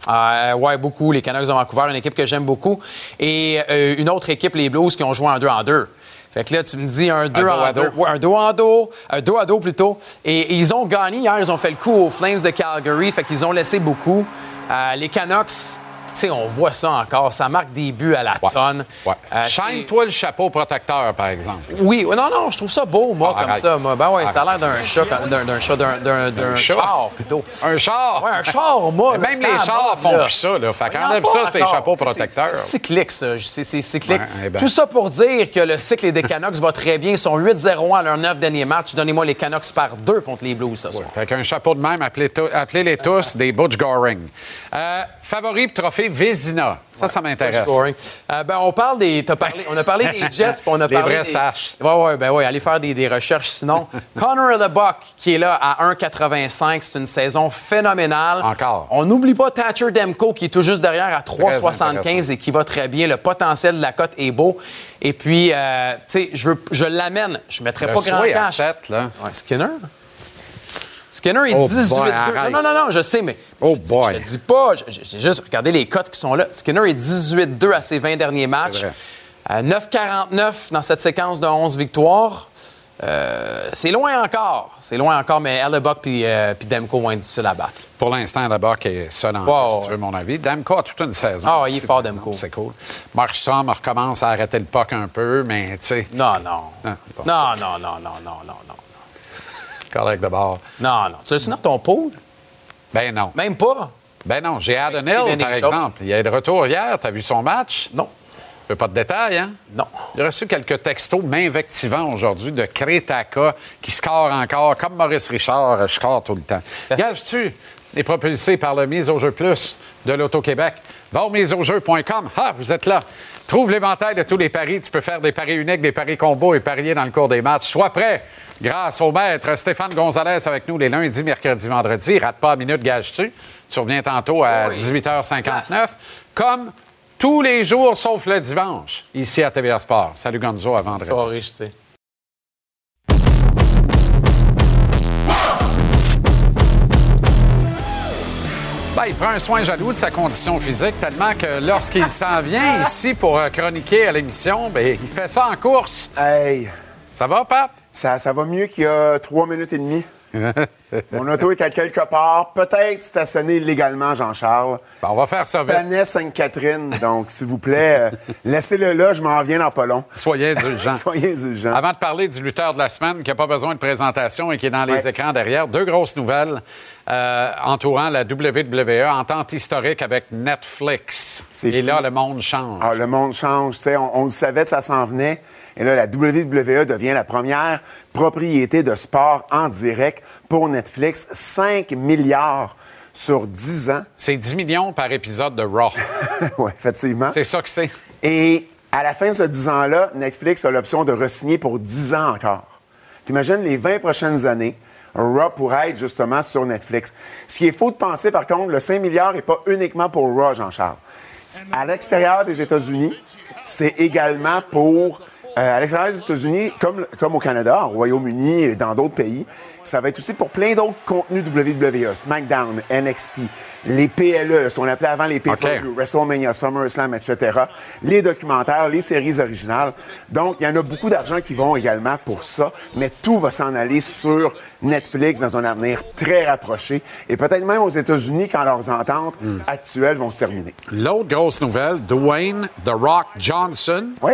Euh, ouais, beaucoup. Les Canucks de Vancouver, une équipe que j'aime beaucoup. Et euh, une autre équipe, les Blues, qui ont joué en 2 en 2. Fait que là, tu me dis un 2 en 2. Ouais, un 2 en 2. Un 2 à 2 plutôt. Et, ils ont gagné hier. Ils ont fait le coup aux Flames de Calgary. Fait qu'ils ont laissé beaucoup. Euh, les Canucks, sais, on voit ça encore. Ça marque des buts à la tonne. Ouais. Euh, toi le chapeau protecteur, par exemple. Oui, non, non, je trouve ça beau, moi, ah, comme ça. Moi. Ben ouais, ça a l'air d'un chat, d'un chat, d'un char, plutôt. Un char? Oui, un char, moi. Même les chars font plus ça, là. Fait qu'enlève ça, ces chapeaux protecteurs. C'est cyclique, ça. C'est cyclique. Eh ben. Tout ça pour dire que le cycle des Canucks va très bien. Ils sont 8-0 à leurs 9 derniers matchs. Donnez-moi les Canucks par deux contre les Blues ce soir. Fait qu'un chapeau de même, appelez-les tous des Butch Goring. Euh, favori trophée Vézina. Ça, ça m'intéresse. Euh, ben, on parle des. Parlé, on a parlé des Jets, puis on a *laughs* parlé. Des vrais saches. Oui, oui, ben oui, allez faire des, recherches sinon. *laughs* Connor LeBuck, qui est là à 1,85, c'est une saison phénoménale. Encore. On n'oublie pas Thatcher Demko, qui est tout juste derrière à 3,75 et qui va très bien. Le potentiel de la cote est beau. Et puis, euh, tu sais, je, je l'amène. Je ne mettrai pas grand cash. À 7, là. Skinner? Skinner est 18 2 Non, non, non, je sais, mais oh je, boy. je te dis pas. J'ai juste regardé les cotes qui sont là. Skinner est 18-2 à ses 20 derniers matchs. 9-49 dans cette séquence de 11 victoires. Euh, c'est loin encore. C'est loin encore, mais Hellebuck et euh, Demko vont être difficiles à battre. Pour l'instant, Hellebuck est seul en wow, si tu veux mon avis. Demko a toute une saison. Ah, il est fort, Demko. C'est cool. Markstrom recommence à arrêter le puck un peu, mais tu sais... Non, non. non, non, non, non, non, non, non correct de bord. Non, non. Tu as dans ton pool? Ben non. Même pas? Ben non. J'ai Adam Hill, par exemple. Il est de retour hier. Tu as vu son match? Non. veux pas de détails, hein? Non. J'ai reçu quelques textos m'invectivant aujourd'hui de Crétaka qui score encore, comme Maurice Richard, je score tout le temps. Gage-tu est propulsé par le Mise au jeu plus de l'Auto-Québec? Va au miseaujeu.com. Ah, vous êtes là. Trouve l'éventail de tous les paris. Tu peux faire des paris uniques, des paris combos et parier dans le cours des matchs. Sois prêt grâce au maître Stéphane Gonzalez avec nous les lundis, mercredis, vendredis. Rate pas minute, gage-tu. Tu reviens tantôt à 18h59. Comme tous les jours sauf le dimanche, ici à TVA Sport. Salut Gonzo, à vendredi. Soirée, je sais. Il prend un soin jaloux de sa condition physique tellement que lorsqu'il s'en vient ici pour euh, chroniquer à l'émission, ben, il fait ça en course. Hey! Ça va, Pat? Ça, ça va mieux qu'il y a trois minutes et demie. *laughs* Mon auto est à quelque part, peut-être stationné illégalement, Jean-Charles. Ben, on va faire ça vite. Sainte-Catherine, donc s'il vous plaît, euh, *laughs* laissez-le là, je m'en viens dans pas long. Soyez indulgents. *laughs* Soyez indulgents. Avant de parler du lutteur de la semaine qui n'a pas besoin de présentation et qui est dans les Ouais. écrans derrière, deux grosses nouvelles euh, entourant la WWE, entente historique avec Netflix. Et fou. là, le monde change. Ah, le monde change, tu sais, on, on le savait, ça s'en venait. Et là, la WWE devient la première propriété de sport en direct pour Netflix. 5 milliards sur 10 ans. C'est 10 millions par épisode de Raw. *laughs* oui, effectivement. C'est ça que c'est. Et à la fin de ce 10 ans-là, Netflix a l'option de re-signer pour 10 ans encore. T'imagines les 20 prochaines années, Raw pourrait être justement sur Netflix. Ce qui est faux de penser, par contre, le 5 milliards n'est pas uniquement pour Raw, Jean-Charles. À l'extérieur des États-Unis, c'est également pour... euh, à l'extérieur des États-Unis, comme, comme au Canada, au Royaume-Uni et dans d'autres pays, ça va être aussi pour plein d'autres contenus WWE, SmackDown, NXT, les PLE, ce qu'on appelait avant les pay-per-view, WrestleMania, SummerSlam, etc., les documentaires, les séries originales. Donc, il y en a beaucoup d'argent qui vont également pour ça, mais tout va s'en aller sur Netflix dans un avenir très rapproché et peut-être même aux États-Unis quand leurs ententes actuelles vont se terminer. L'autre grosse nouvelle, Dwayne The Rock Johnson, Oui.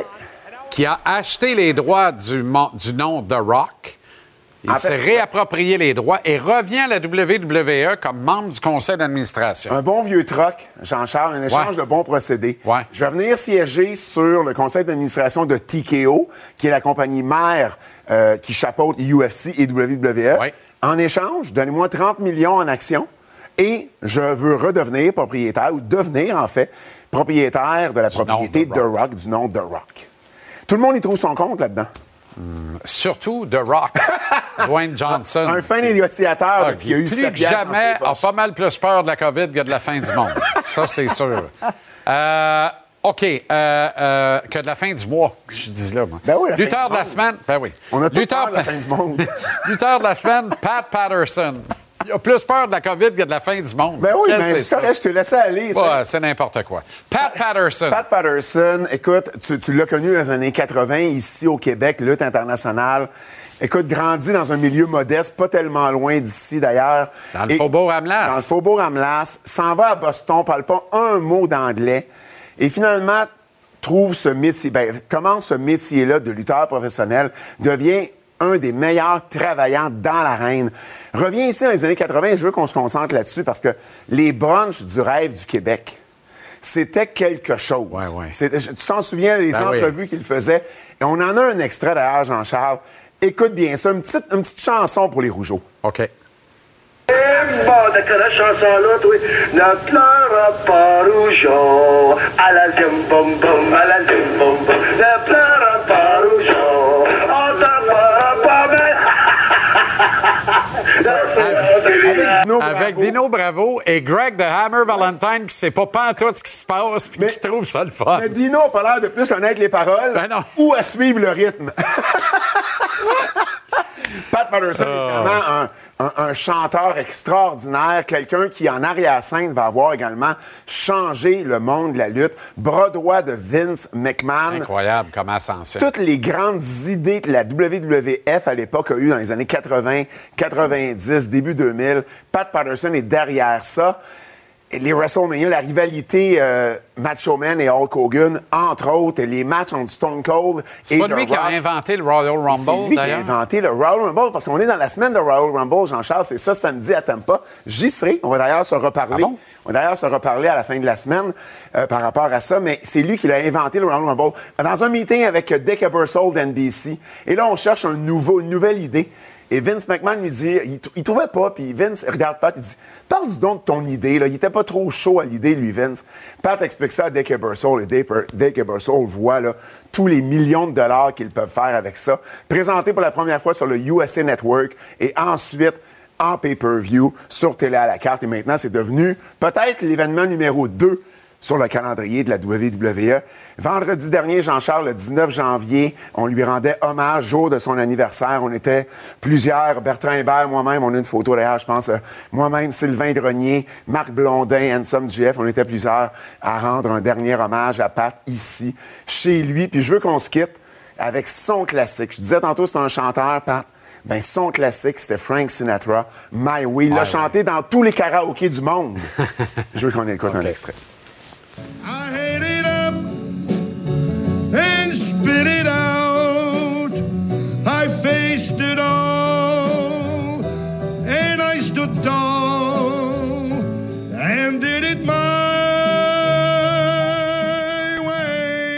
Qui a acheté les droits du, nom The Rock. Il s'est réapproprié les droits et revient à la WWE comme membre du conseil d'administration. Un bon vieux troc, Jean-Charles, un échange Ouais. de bons procédés. Ouais. Je vais venir siéger sur le conseil d'administration de TKO, qui est la compagnie mère euh, qui chapeaute UFC et WWE. Ouais. En échange, donnez-moi 30 millions en actions et je veux redevenir propriétaire, ou devenir en fait, propriétaire de la propriété The The Rock, du nom The Rock. Tout le monde y trouve son compte là-dedans. Surtout The Rock, *laughs* Dwayne Johnson. Un fin négociateur Ah, qui a eu plus que jamais a pas mal plus peur de la COVID que de la fin du monde. Ça, c'est sûr. Euh, OK. euh, euh, que de la fin du mois, je dis là. Moi. Ben oui, la fin Lutteur du de la semaine. Ben oui. On a tout Lutteur peur de la fin du monde. *laughs* Lutteur de la semaine, Pat Patterson. Il a plus peur de la COVID que de la fin du monde. Ben oui, mais c'est c'est correct, je te laissais aller. Ouais, c'est n'importe quoi. Pat Patterson. Pat Patterson, écoute, tu, tu l'as connu dans les années 80 ici au Québec, lutte internationale. Écoute, grandi dans un milieu modeste, pas tellement loin d'ici d'ailleurs. Dans le Et- faubourg Hamelas. Dans le faubourg Hamelas. S'en va à Boston, parle pas un mot d'anglais. Et finalement, trouve ce métier, ben, commence ce métier-là de lutteur professionnel, devient un des meilleurs travaillants dans l'arène. Revient ici dans les années 80, je veux qu'on se concentre là-dessus parce que les brunchs du rêve du Québec, c'était quelque chose. Ouais, ouais. C'était- Tu t'en souviens, les Ben oui. entrevues qu'il faisait? Et on en a un extrait d'ailleurs, Jean-Charles. Écoute bien ça, une petite, une petite chanson pour les rougeaux. OK. Bon, d'accord, la chanson-là, toi? Ne pleure pas, rougeau. À la zim bom bom, à la zim bom bom. Ne pleure Avec Dino Avec Bravo. Dino Bravo et Greg the Hammer Valentine qui sait pas tout ce qui se passe puis Mais- qui trouve ça le fun. Mais Dino a pas l'air de plus connaître les paroles Ben non. ou à suivre le rythme. *laughs* Pat Patterson Ah. est vraiment un, un- un chanteur extraordinaire, quelqu'un qui, en arrière-scène, va avoir également changé le monde de la lutte. Bras droit de Vince McMahon. Incroyable en sait. Toutes les grandes idées que la WWF à l'époque a eues dans les années 80, 90, début 2000, Pat Patterson est derrière ça. Les WrestleMania, la rivalité euh, Macho Man et Hulk Hogan, entre autres, les matchs entre Stone Cold et C'est pas lui qui a inventé le Royal Rumble, C'est lui qui a inventé le Royal Rumble, parce qu'on est dans la semaine de Royal Rumble, Jean-Charles, c'est ça samedi à Tampa. J'y serai, on va d'ailleurs se reparler. Ah on va d'ailleurs se reparler à la fin de la semaine euh, par rapport à ça, mais c'est lui qui a inventé le Royal Rumble. Dans un meeting avec Dick Ebersol d'NBC, et là, on cherche un nouveau, une nouvelle idée. Et Vince McMahon lui dit, il, il trouvait pas, puis Vince regarde Pat, il dit, parle donc de ton idée, là. Il était pas trop chaud à l'idée, lui, Vince. Pat explique ça à Dick Ebersol, et Dick Ebersol voit, là, tous les millions de dollars qu'ils peuvent faire avec ça. Présenté pour la première fois sur le USA Network, et ensuite, en pay-per-view, sur télé à la carte, et maintenant, c'est devenu peut-être l'événement numéro 2 sur le calendrier de la WWE. Vendredi dernier, Jean-Charles, le 19 janvier, on lui rendait hommage, jour de son anniversaire. On était plusieurs, Bertrand Hébert, moi-même, on a une photo derrière, je pense, euh, moi-même, Sylvain Grenier, Marc Blondin, Ansom GF, on était plusieurs à rendre un dernier hommage à Pat ici, chez lui. Puis je veux qu'on se quitte avec son classique. Je disais tantôt, c'est un chanteur, Pat. Ben, son classique, c'était Frank Sinatra, My Way. Il l'a chanté dans tous les karaokés du monde. *laughs* je veux qu'on écoute un extrait. I ate it up and spit it out. I faced it all and I stood tall and did it my way.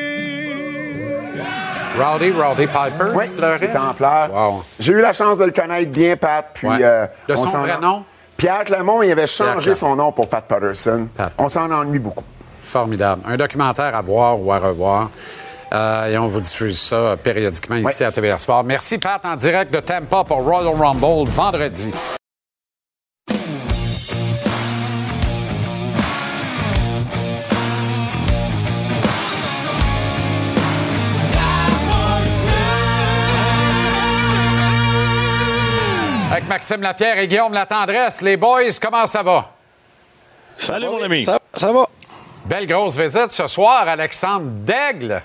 Rowdy, Rowdy Piper. Oui, exemplaire. Wow. J'ai eu la chance de le connaître bien, Pat. Puis, ouais. euh, de son vrai nom? Pierre Clermont, il avait changé son nom pour Pat Patterson. Pat. On s'en ennuie beaucoup. Formidable. Un documentaire à voir ou à revoir. Euh, et on vous diffuse ça périodiquement ici à TVR Sport. Merci, Pat, en direct de Tampa pour Royal Rumble vendredi. Avec Maxime Lapierre et Guillaume Latendresse, les boys, comment ça va? Salut, mon ami. Ça, ça va. Belle grosse visite ce soir, Alexandre Daigle.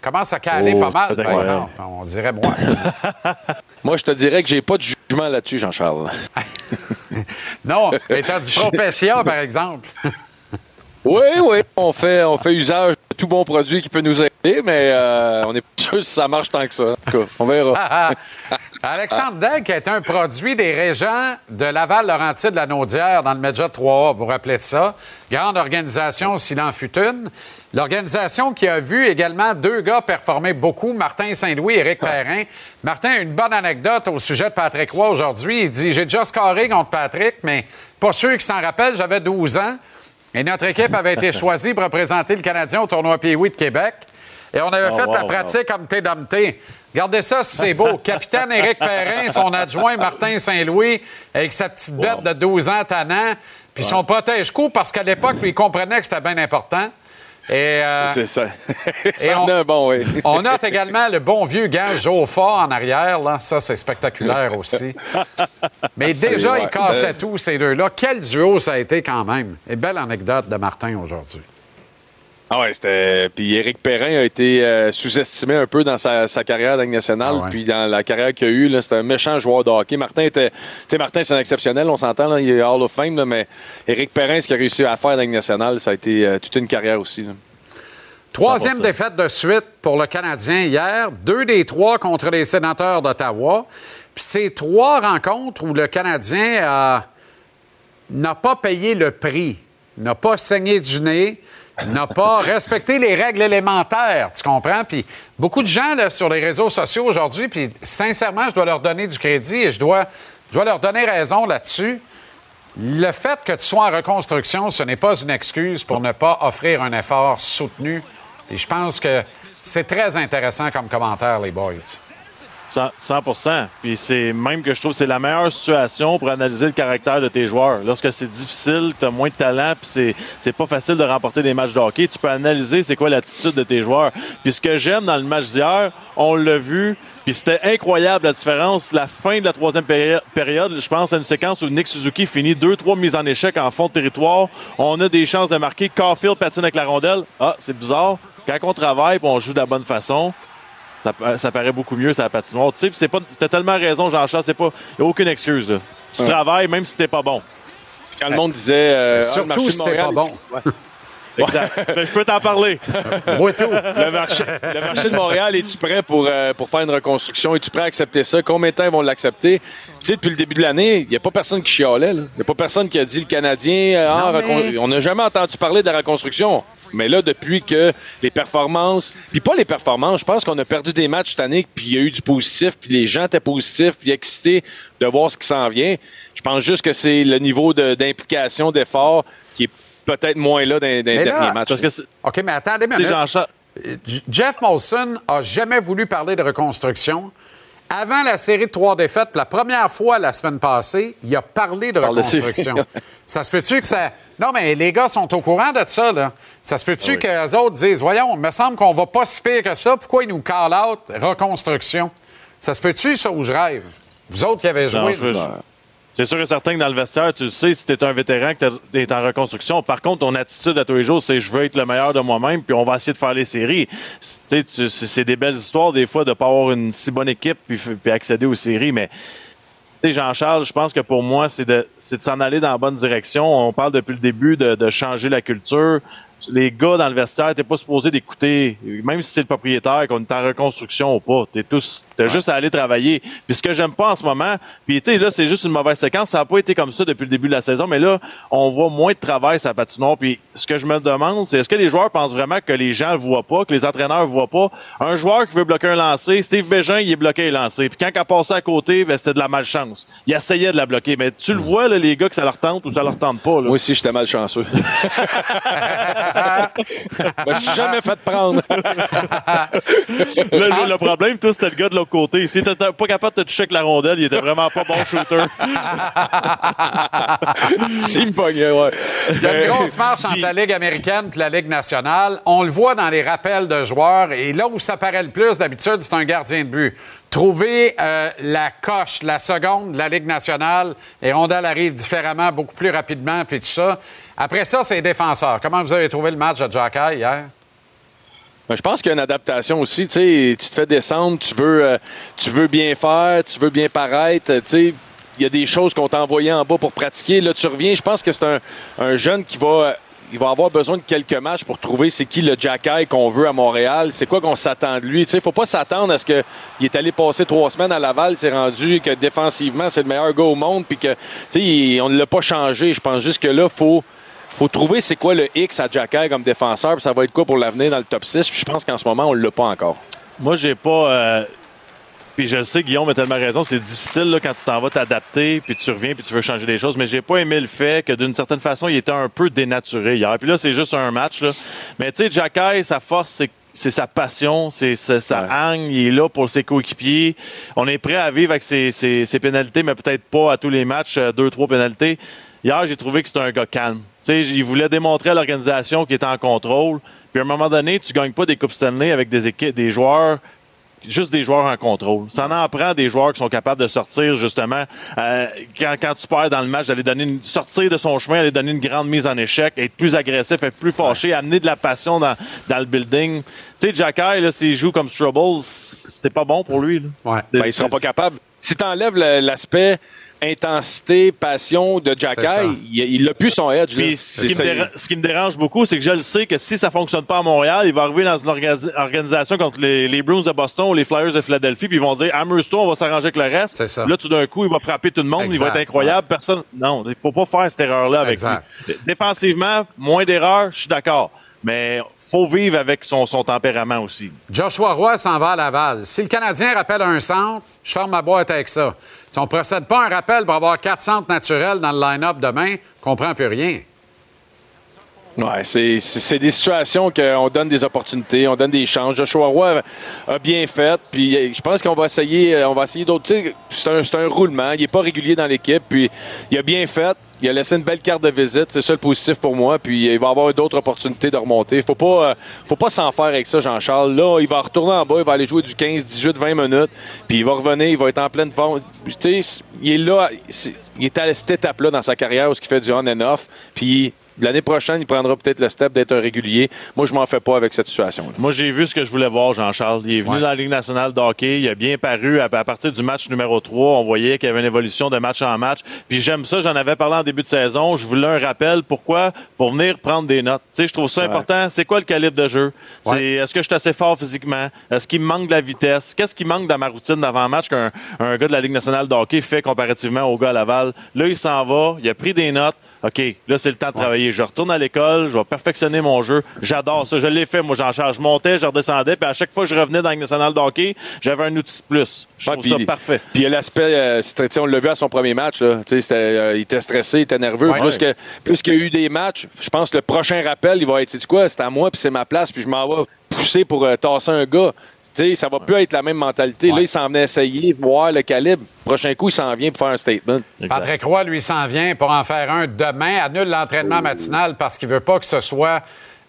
Commence à caler Oh, pas mal, par exemple. On dirait moi. *laughs* Moi, je te dirais que j'ai pas de jugement là-dessus, Jean-Charles. *laughs* non, mais t'as du *laughs* Propecia, par exemple. Oui, oui, on fait, on fait usage tout bon produit qui peut nous aider, mais euh, on n'est pas sûr si ça marche tant que ça. En tout cas, on verra. *laughs* Alexandre qui est un produit des régents de Laval-Laurentide de la Naudière dans le Medja 3A, vous vous rappelez de ça? Grande organisation, s'il en fut une. L'organisation qui a vu également deux gars performer beaucoup, Martin Saint-Louis et Éric Perrin. Martin a une bonne anecdote au sujet de Patrick Roy aujourd'hui. Il dit J'ai déjà scoré contre Patrick, mais pas sûr qu'il s'en rappelle, j'avais 12 ans. Et notre équipe avait été choisie pour représenter le Canadien au tournoi Pee-Wee de Québec. Et on avait Oh, fait wow, la wow. pratique comme t'es dame t'es. Regardez ça, c'est beau. *laughs* Capitaine Éric Perrin, son adjoint Martin Saint-Louis, avec sa petite bête de 12 ans tannant, puis son protège-coup, parce qu'à l'époque, il comprenait que c'était bien important. Et, euh, C'est ça. *laughs* et ça en a un bon, oui. on note également le bon vieux gars Jofa en arrière. Là. Ça, c'est spectaculaire aussi. Mais déjà, ouais. ils cassaient Euh, tout, ces deux-là. Quel duo ça a été quand même. Et belle anecdote de Martin aujourd'hui. Ah ouais, c'était. Puis Éric Perrin a été euh, sous-estimé un peu dans sa, sa carrière de nationale. Ah ouais. Puis dans la carrière qu'il a eue, c'était un méchant joueur de hockey. Martin était. Tu sais, Martin, c'est un exceptionnel, on s'entend, là, il est Hall of Fame, là, mais Éric Perrin, ce qu'il a réussi à faire la nationale, ça a été euh, toute une carrière aussi. là. Troisième 100%. défaite de suite pour le Canadien hier. Deux des trois contre les sénateurs d'Ottawa. Puis c'est trois rencontres où le Canadien a- n'a pas payé le prix, n'a pas saigné du nez, n'a pas respecté les règles élémentaires, tu comprends? Puis beaucoup de gens là, sur les réseaux sociaux aujourd'hui, puis sincèrement, je dois leur donner du crédit et je dois, leur donner raison là-dessus. Le fait que tu sois en reconstruction, ce n'est pas une excuse pour ne pas offrir un effort soutenu. Et je pense que c'est très intéressant comme commentaire, les boys. 100 100 Puis c'est même que je trouve que c'est la meilleure situation pour analyser le caractère de tes joueurs. Lorsque c'est difficile, tu as moins de talent, puis c'est, c'est pas facile de remporter des matchs de hockey, tu peux analyser c'est quoi l'attitude de tes joueurs. Puis ce que j'aime dans le match d'hier, on l'a vu, puis c'était incroyable la différence. La fin de la troisième péri- période, je pense à une séquence où Nick Suzuki finit deux, trois mises en échec en fond de territoire. On a des chances de marquer. Caulfield patine avec la rondelle. Ah, c'est bizarre. Quand on travaille, on joue de la bonne façon, ça, pa- ça paraît beaucoup mieux, ça patinoire. Tu sais, c'est pas, t'as tellement raison, Jean-Charles, c'est pas, y a aucune excuse. là. Tu travailles même si t'es pas bon. Quand le monde disait. Euh, Surtout si c'était pas bon. Exact. *laughs* Ben, je peux t'en parler. *laughs* Moi tout. Le marché, le marché de Montréal, es-tu prêt pour, euh, pour faire une reconstruction? Es-tu prêt à accepter ça? Combien de temps ils vont l'accepter? Tu sais, depuis le début de l'année, il n'y a pas personne qui chialait. Il n'y a pas personne qui a dit le Canadien. Euh, ah, on n'a jamais entendu parler de la reconstruction. Mais là, depuis que les performances, puis pas les performances, je pense qu'on a perdu des matchs cette année, puis il y a eu du positif, puis les gens étaient positifs, puis excités de voir ce qui s'en vient. Je pense juste que c'est le niveau d'implication, d'effort qui est peut-être moins là dans, les derniers matchs. OK, mais attendez, mais Jeff Molson a jamais voulu parler de reconstruction. Avant la série de trois défaites, la première fois la semaine passée, il a parlé de reconstruction. *laughs* ça se peut-tu que ça. Non, mais les gars sont au courant de ça, là. Ça se peut-tu ah que les autres disent Voyons, il me semble qu'on va pas si pire que ça. Pourquoi ils nous call out reconstruction? Ça se peut-tu, ça, où je rêve? Vous autres qui avez joué. C'est sûr et certain que dans le vestiaire, tu le sais, si tu un vétéran, que tu en reconstruction. Par contre, ton attitude à tous les jours, c'est je veux être le meilleur de moi-même, puis on va essayer de faire les séries. C'est des belles histoires, des fois, de ne pas avoir une si bonne équipe puis, puis accéder aux séries, mais Jean-Charles, je pense que pour moi, c'est de, s'en aller dans la bonne direction. On parle depuis le début de, de changer la culture les gars dans le vestiaire, t'es pas supposé d'écouter, même si c'est le propriétaire, qu'on est en reconstruction ou pas. T'es tous, t'as juste à aller travailler. Puis ce que j'aime pas en ce moment, puis tu sais, là, c'est juste une mauvaise séquence. Ça a pas été comme ça depuis le début de la saison, mais là, on voit moins de travail sur la patinoire. Puis ce que je me demande, c'est est-ce que les joueurs pensent vraiment que les gens le voient pas, que les entraîneurs le voient pas? Un joueur qui veut bloquer un lancer, Steve Bégin, il est bloqué et lancé. Puis quand il a passé à côté, ben, c'était de la malchance. Il essayait de la bloquer. Mais tu le mm. vois, là, les gars, que ça leur tente ou ça leur tente pas. Là. Moi aussi, j'étais malchanceux. *laughs* Je suis jamais fait prendre. le, problème, toi, c'était le gars de l'autre côté. Si t'étais pas capable de te toucher avec la rondelle, il était vraiment pas bon shooter. *laughs* S'il me pognait, ouais. Il y a une grosse marche entre la Ligue américaine et la Ligue nationale. On le voit dans les rappels de joueurs. Et là où ça paraît le plus, d'habitude, c'est un gardien de but. Trouver euh, la coche, la seconde de la Ligue nationale, et Rondell arrive différemment, beaucoup plus rapidement, puis tout ça. Après ça, c'est les défenseurs. Comment vous avez trouvé le match de Jacky hier? Ben, je pense qu'il y a une adaptation aussi. Tu te fais descendre, tu veux, euh, tu veux bien faire, tu veux bien paraître. Il y a des choses qu'on t'a envoyées en bas pour pratiquer. Là, tu reviens. Je pense que c'est un, jeune qui va il va avoir besoin de quelques matchs pour trouver c'est qui le Jacky qu'on veut à Montréal. C'est quoi qu'on s'attend de lui? Il ne faut pas s'attendre à ce qu'il est allé passer trois semaines à Laval, s'est rendu que défensivement, c'est le meilleur gars au monde, puis que on ne l'a pas changé. Je pense juste que là, il faut trouver c'est quoi le X à Jacky comme défenseur, puis ça va être quoi pour l'avenir dans le top 6. Puis je pense qu'en ce moment, on ne l'a pas encore. Moi, j'ai pas. Euh, puis je sais, Guillaume a tellement raison, c'est difficile là, quand tu t'en vas t'adapter, puis tu reviens, puis tu veux changer les choses. Mais j'ai pas aimé le fait que d'une certaine façon, il était un peu dénaturé hier. Puis là, c'est juste un match. Là. Mais tu sais, Jacky, sa force, c'est sa passion, c'est sa ouais. il est là pour ses coéquipiers. On est prêt à vivre avec ses, ses, pénalités, mais peut-être pas à tous les matchs, euh, deux, trois pénalités. Hier, j'ai trouvé que c'était un gars calme. sais, il voulait démontrer à l'organisation qu'il était en contrôle. Puis à un moment donné, tu gagnes pas des Coupes Stanley avec des équipes, des joueurs juste des joueurs en contrôle. Ça en prend des joueurs qui sont capables de sortir justement euh, quand, quand, tu perds dans le match, d'aller donner une, sortir de son chemin, aller donner une grande mise en échec, être plus agressif, être plus fâché, amener de la passion dans, dans le building. Tu sais, Jacky, là, s'il joue comme Strubbles, c'est pas bon pour lui. Là. Ouais. Ben, il sera pas capable. Si tu enlèves l'aspect intensité, passion de Jacky, il n'a plus son edge. ce, qui me dérange beaucoup, c'est que je le sais que si ça ne fonctionne pas à Montréal, il va arriver dans une organisation contre les, les, Bruins de Boston ou les Flyers de Philadelphie, puis ils vont dire amuse-toi, on va s'arranger avec le reste. Là, tout d'un coup, il va frapper tout le monde, il va être incroyable. Personne. Non, il ne faut pas faire cette erreur-là avec lui. Défensivement, moins d'erreurs, je suis d'accord. Mais faut vivre avec son, son, tempérament aussi. Joshua Roy s'en va à Laval. Si le Canadien rappelle un centre, je ferme ma boîte avec ça. Si on ne procède pas un rappel pour avoir quatre centres naturels dans le line-up demain, on comprend plus rien. Oui, c'est des situations qu'on donne des opportunités, on donne des chances. Joshua Roy a bien fait, puis je pense qu'on va essayer, on va essayer d'autres. C'est un, un, roulement, il n'est pas régulier dans l'équipe, puis il a bien fait. Il a laissé une belle carte de visite, c'est ça le positif pour moi. Puis il va avoir d'autres opportunités de remonter. Faut pas, euh, faut pas s'en faire avec ça, Jean-Charles. Là, il va retourner en bas, il va aller jouer du 15, 18, 20 minutes. Puis il va revenir, il va être en pleine forme. Tu sais, il est là, il est à cette étape-là dans sa carrière où il fait du on and off. Puis l'année prochaine, il prendra peut-être le step d'être un régulier. Moi, je m'en fais pas avec cette situation. Moi, j'ai vu ce que je voulais voir, Jean-Charles. Il est venu dans la Ligue nationale de hockey. Il a bien paru. À, partir du match numéro 3, on voyait qu'il y avait une évolution de match en match. Puis j'aime ça. J'en avais parlé en début de saison. Je voulais un rappel. Pourquoi? Pour venir prendre des notes. Tu sais, je trouve ça important. C'est quoi le calibre de jeu? C'est est-ce que je suis assez fort physiquement? Est-ce qu'il me manque de la vitesse? Qu'est-ce qui manque dans ma routine d'avant-match qu'un un gars de la Ligue nationale de hockey fait comparativement au gars à Laval? Là, il s'en va. Il a pris des notes. OK, là, c'est le temps de travailler. Je retourne à l'école, je vais perfectionner mon jeu. J'adore ça. Je l'ai fait, moi, j'en charge. Je montais, je redescendais, puis à chaque fois que je revenais dans le national de hockey, j'avais un outil de plus. Je trouve ça parfait. Puis il y a l'aspect, euh, on l'a vu à son premier match, là. Euh, il était stressé, il était nerveux. plus, Que, plus qu'il y a eu des matchs, je pense que le prochain rappel, il va être, tu quoi, c'est à moi, puis c'est ma place, puis je m'en vais pousser pour euh, tasser un gars. Sais, ça va plus être la même mentalité. Là, il s'en venait essayer, voir le calibre. Prochain coup, il s'en vient pour faire un statement. Patrick Roy, lui, s'en vient pour en faire un demain. Annule l'entraînement matinal parce qu'il veut pas que ce soit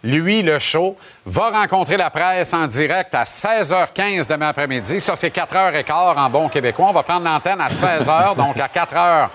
lui, le show, va rencontrer la presse en direct à 16h15 demain après-midi. Ça, c'est 4h15 en bon québécois. On va prendre l'antenne à 16h, *laughs* donc à 4h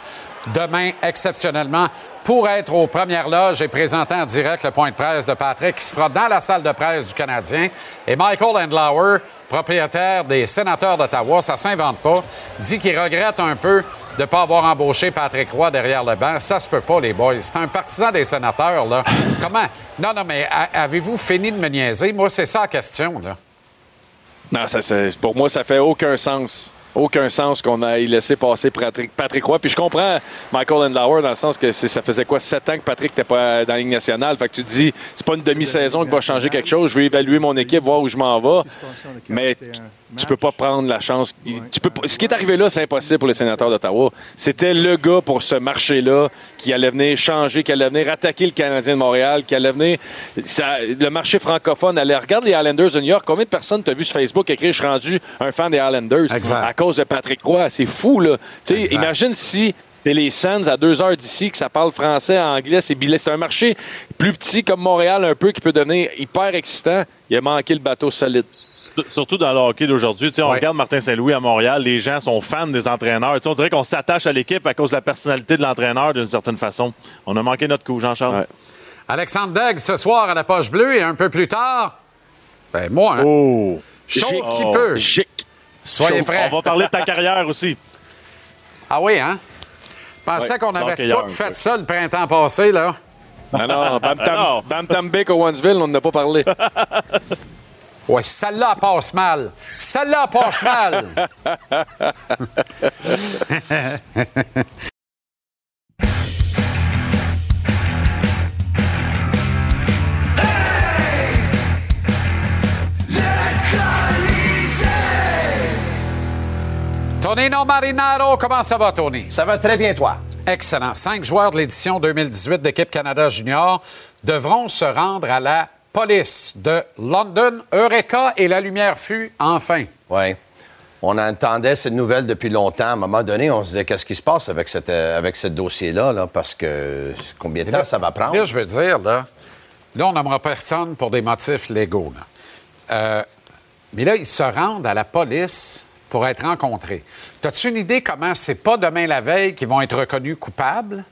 demain, exceptionnellement, pour être aux premières loges et présenter en direct le point de presse de Patrick qui se fera dans la salle de presse du Canadien. Et Michael Endlauer, propriétaire des sénateurs d'Ottawa, ça s'invente pas, dit qu'il regrette un peu de ne pas avoir embauché Patrick Roy derrière le banc. Ça se peut pas, les boys. C'est un partisan des sénateurs, là. Comment? Non, non, mais avez-vous fini de me niaiser? Moi, c'est ça la question, là. Non, ça, pour moi, ça fait aucun sens aucun sens qu'on ait laissé passer Patrick, Patrick Roy. Puis je comprends Michael Endlauer dans le sens que ça faisait quoi, sept ans que Patrick n'était pas dans la Ligue nationale? Fait que tu te dis, c'est pas une demi-saison qui va changer quelque chose. Je vais évaluer mon équipe, voir où je m'en vais. Mais tu peux pas prendre la chance. Tu peux Ce qui est arrivé là, c'est impossible pour les sénateurs d'Ottawa. C'était le gars pour ce marché-là qui allait venir changer, qui allait venir attaquer le Canadien de Montréal, qui allait venir. le marché francophone allait. Regarde les Islanders de New York. Combien de personnes t'as vu sur Facebook écrire Je suis rendu un fan des Islanders à cause de Patrick Roy? C'est fou, là. imagine si c'est les Suns à deux heures d'ici, que ça parle français, anglais, c'est C'est un marché plus petit comme Montréal, un peu, qui peut devenir hyper excitant. Il a manqué le bateau solide. Surtout dans le hockey d'aujourd'hui. On regarde Martin Saint-Louis à Montréal, les gens sont fans des entraîneurs. on dirait qu'on s'attache à l'équipe à cause de la personnalité de l'entraîneur d'une certaine façon. On a manqué notre coup, Jean-Charles. Alexandre Degg, ce soir à la poche bleue et un peu plus tard, ben moi, hein, oh. chose qui peut. Soyez prêts. On va parler de ta carrière aussi. Ah oui, hein? Je pensais qu'on avait tout fait ça le printemps passé, là. Ah non, *laughs* Bam Tam, Bam Tam au Onesville, on n'a pas parlé. *laughs* Ouais, celle-là passe mal. Celle-là passe mal. Tonino Marinaro, comment ça va, Tony? Ça va très bien, toi. Excellent. Cinq joueurs de l'édition 2018 d'équipe Canada Junior devront se rendre à la police de London. Eureka et la lumière fut enfin. Oui. On entendait cette nouvelle depuis longtemps. À un moment donné, on se disait qu'est-ce qui se passe avec, cette, euh, avec ce dossier-là, là, parce que combien de temps ça va prendre? Là, je veux dire, là, là on n'aimera personne pour des motifs légaux. Euh, mais là, ils se rendent à la police pour être rencontrés. As-tu une idée comment c'est pas demain la veille qu'ils vont être reconnus coupables?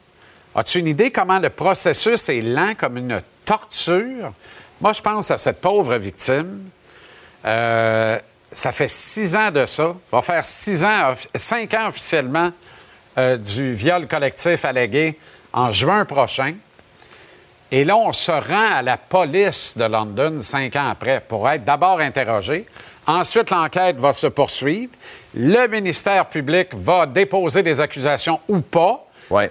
As-tu une idée comment le processus est lent comme une torture? Moi, je pense à cette pauvre victime. Euh, ça fait six ans de ça. va faire six ans, cinq ans officiellement euh, du viol collectif allégué en juin prochain. Et là, on se rend à la police de London cinq ans après pour être d'abord interrogé. Ensuite, l'enquête va se poursuivre. Le ministère public va déposer des accusations ou pas.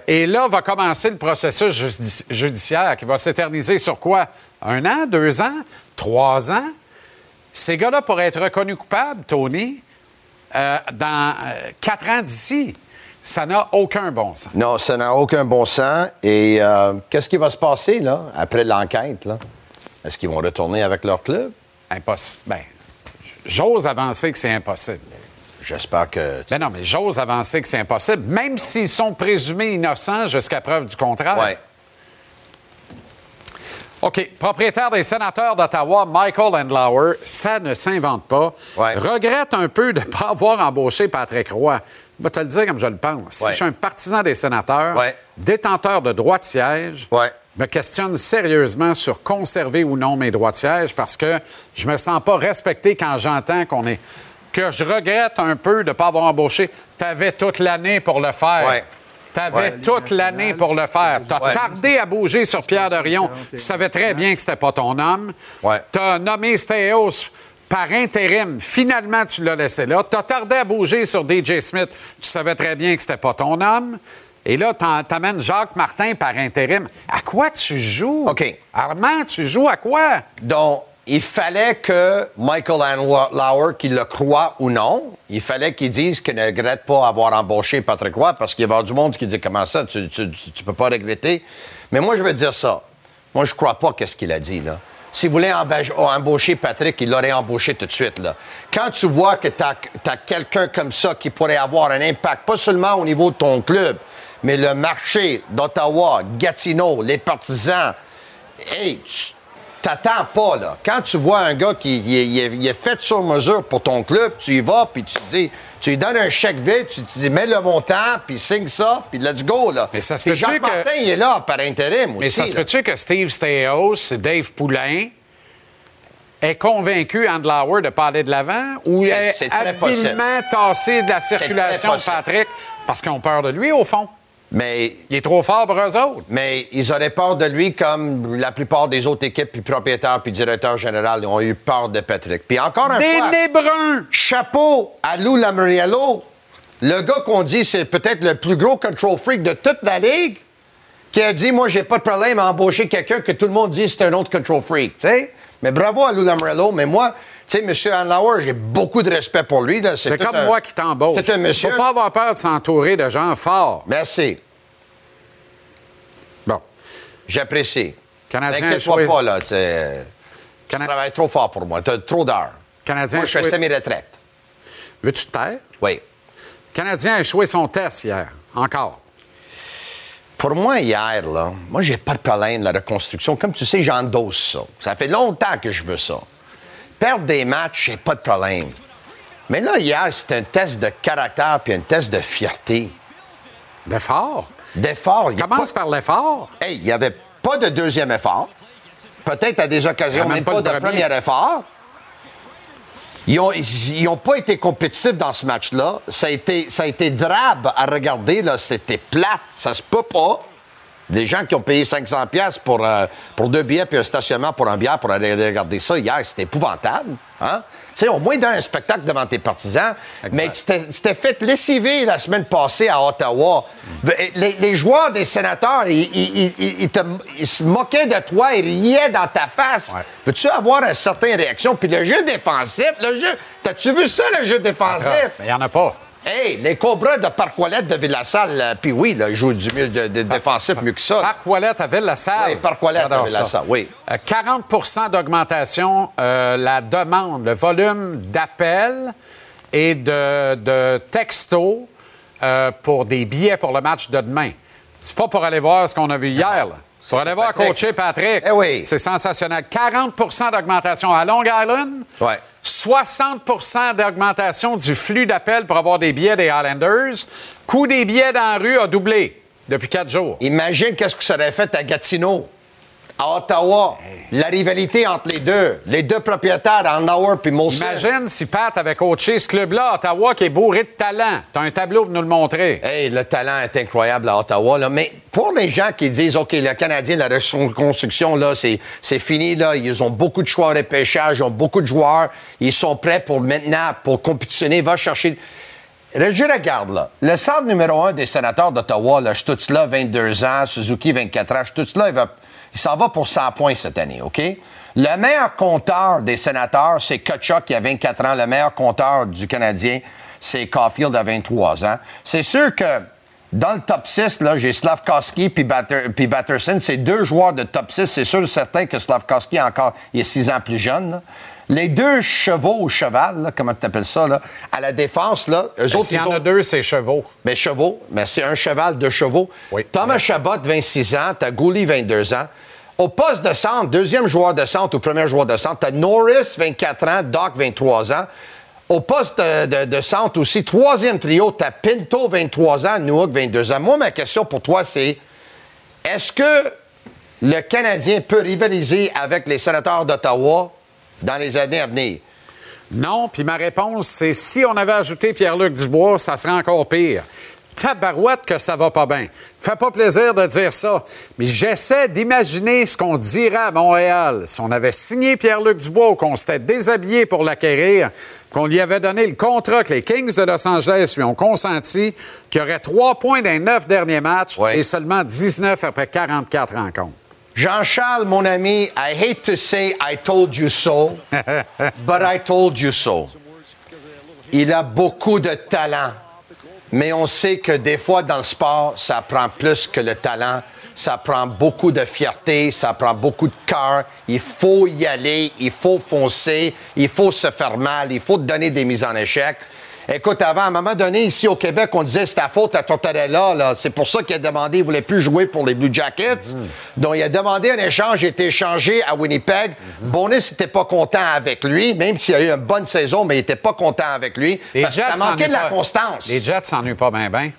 Et là va commencer le processus judiciaire qui va s'éterniser sur quoi? Un an, deux ans, trois ans. Ces gars-là pourraient être reconnus coupables, Tony, euh, dans euh, quatre ans d'ici. Ça n'a aucun bon sens. Non, ça n'a aucun bon sens. Et euh, qu'est-ce qui va se passer là, après l'enquête? Est-ce qu'ils vont retourner avec leur club? Impossible. Ben, j'ose avancer que c'est impossible. J'espère que. Ben non, mais j'ose avancer que c'est impossible, même s'ils sont présumés innocents jusqu'à preuve du contraire. OK. Propriétaire des sénateurs d'Ottawa, Michael Endlauer, ça ne s'invente pas. Regrette un peu de ne *laughs* pas avoir embauché Patrick Roy. Je vais te le dire comme je le pense. Si je suis un partisan des sénateurs, détenteur de droits de siège, me questionne sérieusement sur conserver ou non mes droits de siège parce que je me sens pas respecté quand j'entends qu'on est. que je regrette un peu de ne pas avoir embauché. Tu avais toute l'année pour le faire. Tu avais toute l'année pour le faire. Tu as tardé à bouger sur Pierre Dorion. Tu savais très bien que c'était pas ton homme. Tu as nommé Stéos par intérim. Finalement, tu l'as laissé là. Tu as tardé à bouger sur DJ Smith. Tu savais très bien que c'était pas ton homme. Et là, tu amènes Jacques Martin par intérim. À quoi tu joues? OK. Armand, tu joues à quoi? Donc, il fallait que Michael Lauer, qu'il le croit ou non, il fallait qu'il dise qu'il ne regrette pas avoir embauché Patrick Roy parce qu'il y a du monde qui dit comment ça, tu, ne peux pas regretter? Mais moi, je veux dire ça. Moi, je crois pas qu'est-ce qu'il a dit, là. S'il voulait embaucher Patrick, il l'aurait embauché tout de suite. Là. Quand tu vois que tu as, quelqu'un comme ça qui pourrait avoir un impact, pas seulement au niveau de ton club, mais le marché d'Ottawa, Gatineau, les partisans, hey, t'attends pas, là. Quand tu vois un gars qui est, fait sur mesure pour ton club, tu y vas, puis tu te dis, tu lui donnes un chèque vide, tu te dis, mets le montant, puis signe ça, puis let's go, là. Mais ça se Jean Martin, il est là par intérim aussi. Mais ça se peut-tu que Steve Steos, Dave Poulain, est convaincu Andlauer de pas aller de l'avant ou est, habilement tassé de la circulation de Patrick parce qu'ils ont peur de lui, au fond? Mais, il est trop fort pour eux autres. Mais ils auraient peur de lui comme la plupart des autres équipes, puis propriétaires, puis directeurs généraux ont eu peur de Patrick. Puis encore un des fois... Des bruns! Chapeau à Lou Lamoriello, le gars qu'on dit c'est peut-être le plus gros control freak de toute la Ligue, qui a dit, moi, j'ai pas de problème à embaucher quelqu'un que tout le monde dit c'est un autre control freak, tu sais? Mais bravo à Lou Lamoriello, mais moi... Tu sais, M. Hanlauer, j'ai beaucoup de respect pour lui. C'est comme moi qui t'embauche. C'est un monsieur. Il faut pas avoir peur de s'entourer de gens forts. Merci. Bon. J'apprécie. Canadien T'inquiète-toi pas, là. Tu travailles trop fort pour moi. Tu as trop d'heures. Canadien moi, je fais semi-retraite. Veux-tu te taire? Oui. Canadien a échoué son test hier. Encore. Pour moi, hier, là, moi, j'ai pas de problème de la reconstruction. Comme tu sais, j'endosse ça. Ça fait longtemps que je veux ça. Perdre des matchs, j'ai pas de problème. Mais là, hier, c'était un test de caractère puis un test de fierté. D'effort? D'effort. Commence par l'effort. Hey, il n'y avait pas de deuxième effort. Peut-être à des occasions, même, pas, de premier effort. Ils n'ont pas été compétitifs dans ce match-là. Ça a, été, ça a été drabe à regarder. C'était plate. Ça se peut pas. Des gens qui ont payé 500 pièces pour, euh, pour deux billets puis un stationnement pour un bière pour aller regarder ça hier, c'était épouvantable. Hein? Tu sais, au moins dans un spectacle devant tes partisans. Mais tu t'es fait lessiver la semaine passée à Ottawa. Les, joueurs des sénateurs, ils, se moquaient de toi, ils riaient dans ta face. Veux-tu avoir une certaine réaction? Puis le jeu défensif, le jeu... T'as-tu vu ça, le jeu défensif? Il n'y en a pas. Hey, les Cobras de Parc-Ouellette de Villassal, euh, puis oui, là, ils jouent du mieux de, défensif mieux que ça. Parc-Ouellette à Villassal. Oui, Parc-Ouellette à Villassal, oui. 40% euh, d'augmentation, euh, la demande, le volume d'appels et de, de textos pour des billets pour le match de demain. C'est pas pour aller voir ce qu'on a vu hier, là. Pour aller voir coacher Patrick. Eh oui. C'est sensationnel. 40% d'augmentation à Long Island. Ouais. 60% d'augmentation du flux d'appels pour avoir des billets des Highlanders. Coût des billets dans la rue a doublé depuis quatre jours. Imagine qu'est-ce que ça aurait fait à Gatineau à Ottawa, la rivalité entre les deux, les deux propriétaires, Andauer puis Molson. Imagine si Pat avait coaché ce club-là, Ottawa, qui est bourré de talent. Tu as un tableau pour nous le montrer. Hey, le talent est incroyable à Ottawa. Là. Mais pour les gens qui disent, OK, le Canadien, la reconstruction, là, c'est, fini. Là. Ils ont beaucoup de choix de repêchage, ils ont beaucoup de joueurs. Ils sont prêts pour maintenant, pour compétitionner. Va chercher... Je regarde, là. Le centre numéro un des sénateurs d'Ottawa, là, là, 22 ans, Suzuki, 24 ans, là, il va il s'en va pour 100 points cette année, OK? Le meilleur compteur des sénateurs, c'est Kutchuk, qui a 24 ans. Le meilleur compteur du Canadien, c'est Caulfield, à 23 ans. C'est sûr que dans le top 6, là, j'ai Slavkowski puis, Batterson. C'est deux joueurs de top 6. C'est sûr certain que Slavkowski, encore, il est 6 ans plus jeune. Les deux chevaux au cheval, comment tu appelles ça, là, à la défense, là, eux autres. S'il y en a deux, c'est chevaux. Mais chevaux, mais c'est un cheval, de chevaux. Thomas Chabot, 26 ans, t'as Gouli, 22 ans. Au poste de centre, deuxième joueur de centre ou premier joueur de centre, t'as Norris, 24 ans, Doc, 23 ans. Au poste de, centre aussi, troisième trio, tu as Pinto, 23 ans, Newark, 22 ans. Moi, ma question pour toi, c'est est-ce que le Canadien peut rivaliser avec les sénateurs d'Ottawa dans les années à venir? Non, puis ma réponse, c'est si on avait ajouté Pierre-Luc Dubois, ça serait encore pire tabarouette que ça va pas bien. Fait pas plaisir de dire ça, mais j'essaie d'imaginer ce qu'on dirait à Montréal si on avait signé Pierre-Luc Dubois, qu'on s'était déshabillé pour l'acquérir, qu'on lui avait donné le contrat que les Kings de Los Angeles lui ont consenti, qu'il y aurait trois points dans les neuf derniers matchs et seulement 19 après 44 rencontres. Jean-Charles, mon ami, I hate to say I told you so, *laughs* but I told you so. Il a beaucoup de talent mais on sait que des fois dans le sport, ça prend plus que le talent. Ça prend beaucoup de fierté, ça prend beaucoup de cœur. Il faut y aller, il faut foncer, il faut se faire mal, il faut donner des mises en échec. Écoute, avant, à un moment donné, ici au Québec, on disait c'est ta faute à Tortorella. Là. C'est pour ça qu'il a demandé, il voulait plus jouer pour les Blue Jackets. Mhm. Donc, il a demandé un échange, il a été échangé à Winnipeg. Mm Bonis n'était pas content avec lui, même s'il a eu une bonne saison, mais il n'était pas content avec lui. parce que ça manquait de la constance. Les Jets s'ennuient pas bien, bien.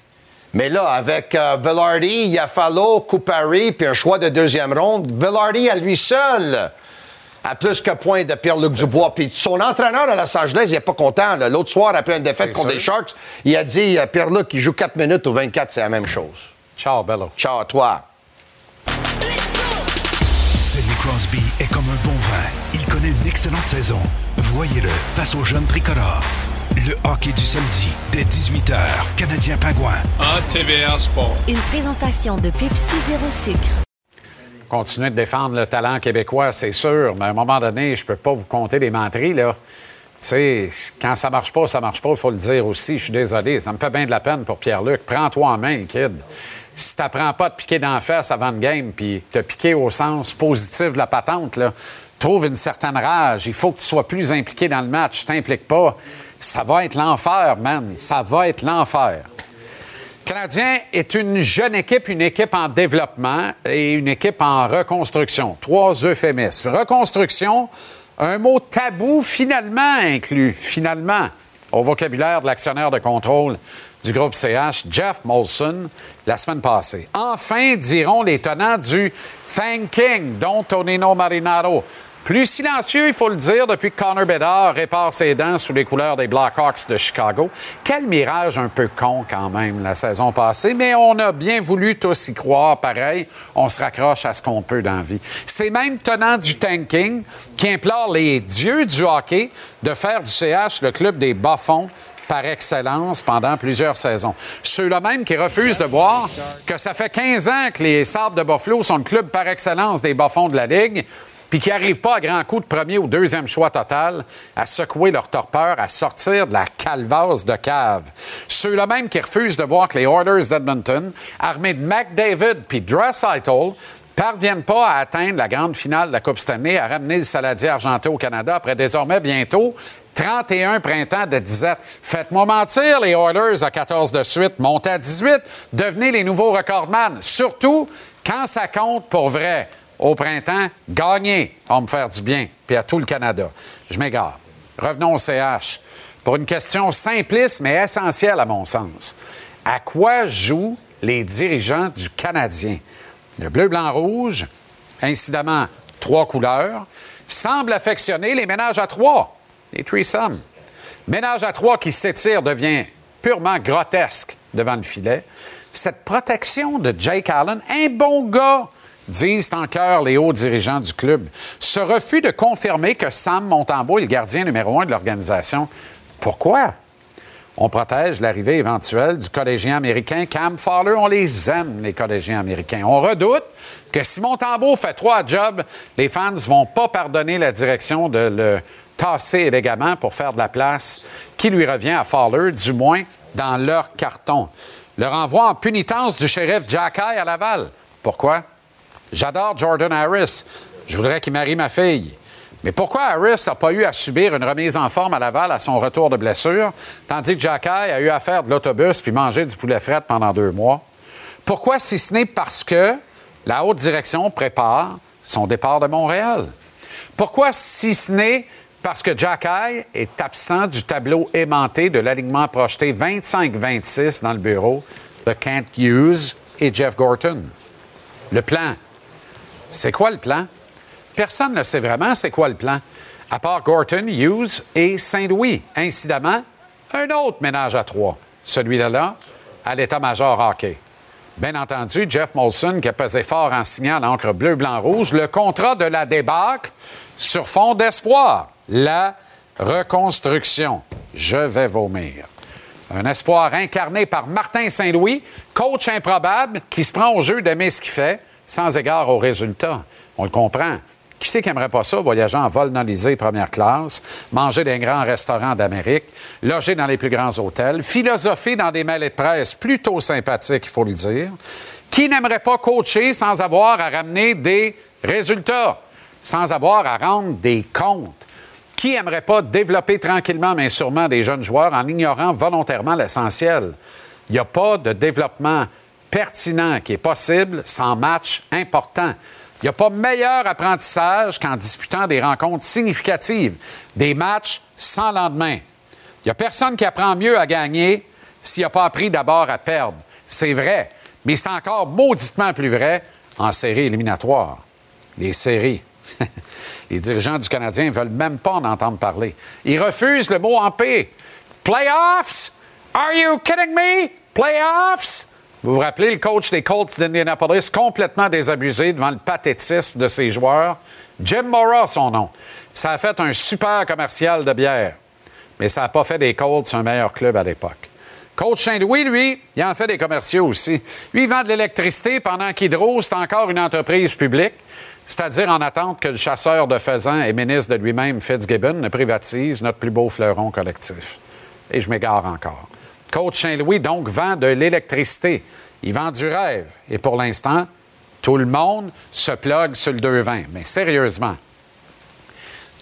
Mais là, avec euh, Velarde, Yafalo, Coupari, puis un choix de deuxième ronde, Velarde à lui seul à plus que point de Pierre-Luc Dubois. Puis son entraîneur à Los Angeles, il n'est pas content. L'autre soir, après une défaite contre les Sharks, il a dit euh, Pierre-Luc, qui joue 4 minutes ou 24, c'est la même chose. Ciao, Bello. Ciao à toi. Sidney Crosby est comme un bon vin. Il connaît une excellente saison. Voyez-le face aux jeunes tricolores. Le hockey du samedi, dès 18h, Canadien Pingouin. À TVA Sport. Une présentation de Pepsi Zéro Sucre continuer de défendre le talent québécois, c'est sûr, mais à un moment donné, je peux pas vous compter des menteries, là. Tu quand ça marche pas, ça marche pas, il faut le dire aussi. Je suis désolé. Ça me fait bien de la peine pour Pierre-Luc. Prends-toi en main, kid. Si t'apprends pas de piquer dans la face avant le game, puis te piquer au sens positif de la patente, trouve une certaine rage. Il faut que tu sois plus impliqué dans le match. Tu t'impliques pas. Ça va être l'enfer, man. Ça va être l'enfer. Canadien est une jeune équipe, une équipe en développement et une équipe en reconstruction. Trois euphémismes. Reconstruction, un mot tabou finalement inclus, finalement, au vocabulaire de l'actionnaire de contrôle du groupe CH, Jeff Molson, la semaine passée. Enfin, diront les tenants du thanking, dont Tonino Marinaro plus silencieux, il faut le dire, depuis que Connor Bedard répare ses dents sous les couleurs des Blackhawks de Chicago. Quel mirage un peu con quand même la saison passée, mais on a bien voulu tous y croire pareil. On se raccroche à ce qu'on peut dans la vie. C'est même tenant du tanking qui implore les dieux du hockey de faire du CH le club des bas-fonds par excellence pendant plusieurs saisons. Ceux-là même qui refusent de voir que ça fait 15 ans que les Sabres de Buffalo sont le club par excellence des bas-fonds de la Ligue puis qui n'arrivent pas à grand coup de premier ou deuxième choix total à secouer leur torpeur, à sortir de la calvasse de cave. Ceux-là même qui refusent de voir que les Orders d'Edmonton, armés de McDavid puis Dressitel, parviennent pas à atteindre la grande finale de la Coupe Stanley, à ramener le saladier argenté au Canada après désormais bientôt 31 printemps de disette. Faites-moi mentir, les Oilers à 14 de suite, montez à 18, devenez les nouveaux recordman. Surtout quand ça compte pour vrai au printemps, gagner va me faire du bien, puis à tout le Canada. Je m'égare. Revenons au CH. Pour une question simpliste, mais essentielle à mon sens. À quoi jouent les dirigeants du Canadien? Le bleu, blanc, rouge, incidemment, trois couleurs, semble affectionner les ménages à trois, les threesomes. Ménage à trois qui s'étire devient purement grotesque devant le filet. Cette protection de Jake Allen, un bon gars, disent en cœur les hauts dirigeants du club. Ce refus de confirmer que Sam Montembeau est le gardien numéro un de l'organisation. Pourquoi? On protège l'arrivée éventuelle du collégien américain Cam Fowler. On les aime, les collégiens américains. On redoute que si Montembeau fait trois jobs, les fans ne vont pas pardonner la direction de le tasser élégamment pour faire de la place qui lui revient à Fowler, du moins dans leur carton. Le renvoi en punitence du shérif Jack à Laval. Pourquoi? J'adore Jordan Harris. Je voudrais qu'il marie ma fille. Mais pourquoi Harris n'a pas eu à subir une remise en forme à Laval à son retour de blessure, tandis que Jacky a eu à faire de l'autobus puis manger du poulet fret pendant deux mois? Pourquoi, si ce n'est parce que la haute direction prépare son départ de Montréal? Pourquoi, si ce n'est Parce que Jack High est absent du tableau aimanté de l'alignement projeté 25-26 dans le bureau de Kent Hughes et Jeff Gorton? Le plan. C'est quoi le plan? Personne ne sait vraiment c'est quoi le plan, à part Gorton, Hughes et Saint-Louis. Incidemment, un autre ménage à trois, celui-là à l'état-major hockey. Bien entendu, Jeff Molson qui a pesé fort en signant l'encre bleu, blanc, rouge, le contrat de la débâcle sur fond d'espoir, la reconstruction. Je vais vomir. Un espoir incarné par Martin Saint-Louis, coach improbable qui se prend au jeu d'aimer ce qu'il fait, sans égard aux résultats. On le comprend. Qui c'est qui n'aimerait pas ça, voyager en vol nolisé première classe, manger dans grands restaurants d'Amérique, loger dans les plus grands hôtels, philosopher dans des mêlées de presse plutôt sympathiques, il faut le dire? Qui n'aimerait pas coacher sans avoir à ramener des résultats, sans avoir à rendre des comptes? Qui aimerait pas développer tranquillement mais sûrement des jeunes joueurs en ignorant volontairement l'essentiel? Il n'y a pas de développement pertinent qui est possible sans match important. Il n'y a pas meilleur apprentissage qu'en disputant des rencontres significatives, des matchs sans lendemain. Il n'y a personne qui apprend mieux à gagner s'il n'a pas appris d'abord à perdre. C'est vrai, mais c'est encore mauditement plus vrai en séries éliminatoires. Les séries. *laughs* Les dirigeants du Canadien ne veulent même pas en entendre parler. Ils refusent le mot en paix. Playoffs? Are you kidding me? Playoffs? Vous vous rappelez le coach des Colts d'Indianapolis complètement désabusé devant le pathétisme de ses joueurs? Jim Mora, son nom. Ça a fait un super commercial de bière, mais ça n'a pas fait des Colts un meilleur club à l'époque. Coach Saint-Louis, lui, il en fait des commerciaux aussi. Lui, il vend de l'électricité pendant qu'Hydro, c'est encore une entreprise publique, c'est-à-dire en attente que le chasseur de faisans et ministre de lui-même, Fitzgibbon, ne privatise notre plus beau fleuron collectif. Et je m'égare encore. Coach Saint-Louis, donc, vend de l'électricité. Il vend du rêve. Et pour l'instant, tout le monde se plug sur le 220. Mais sérieusement,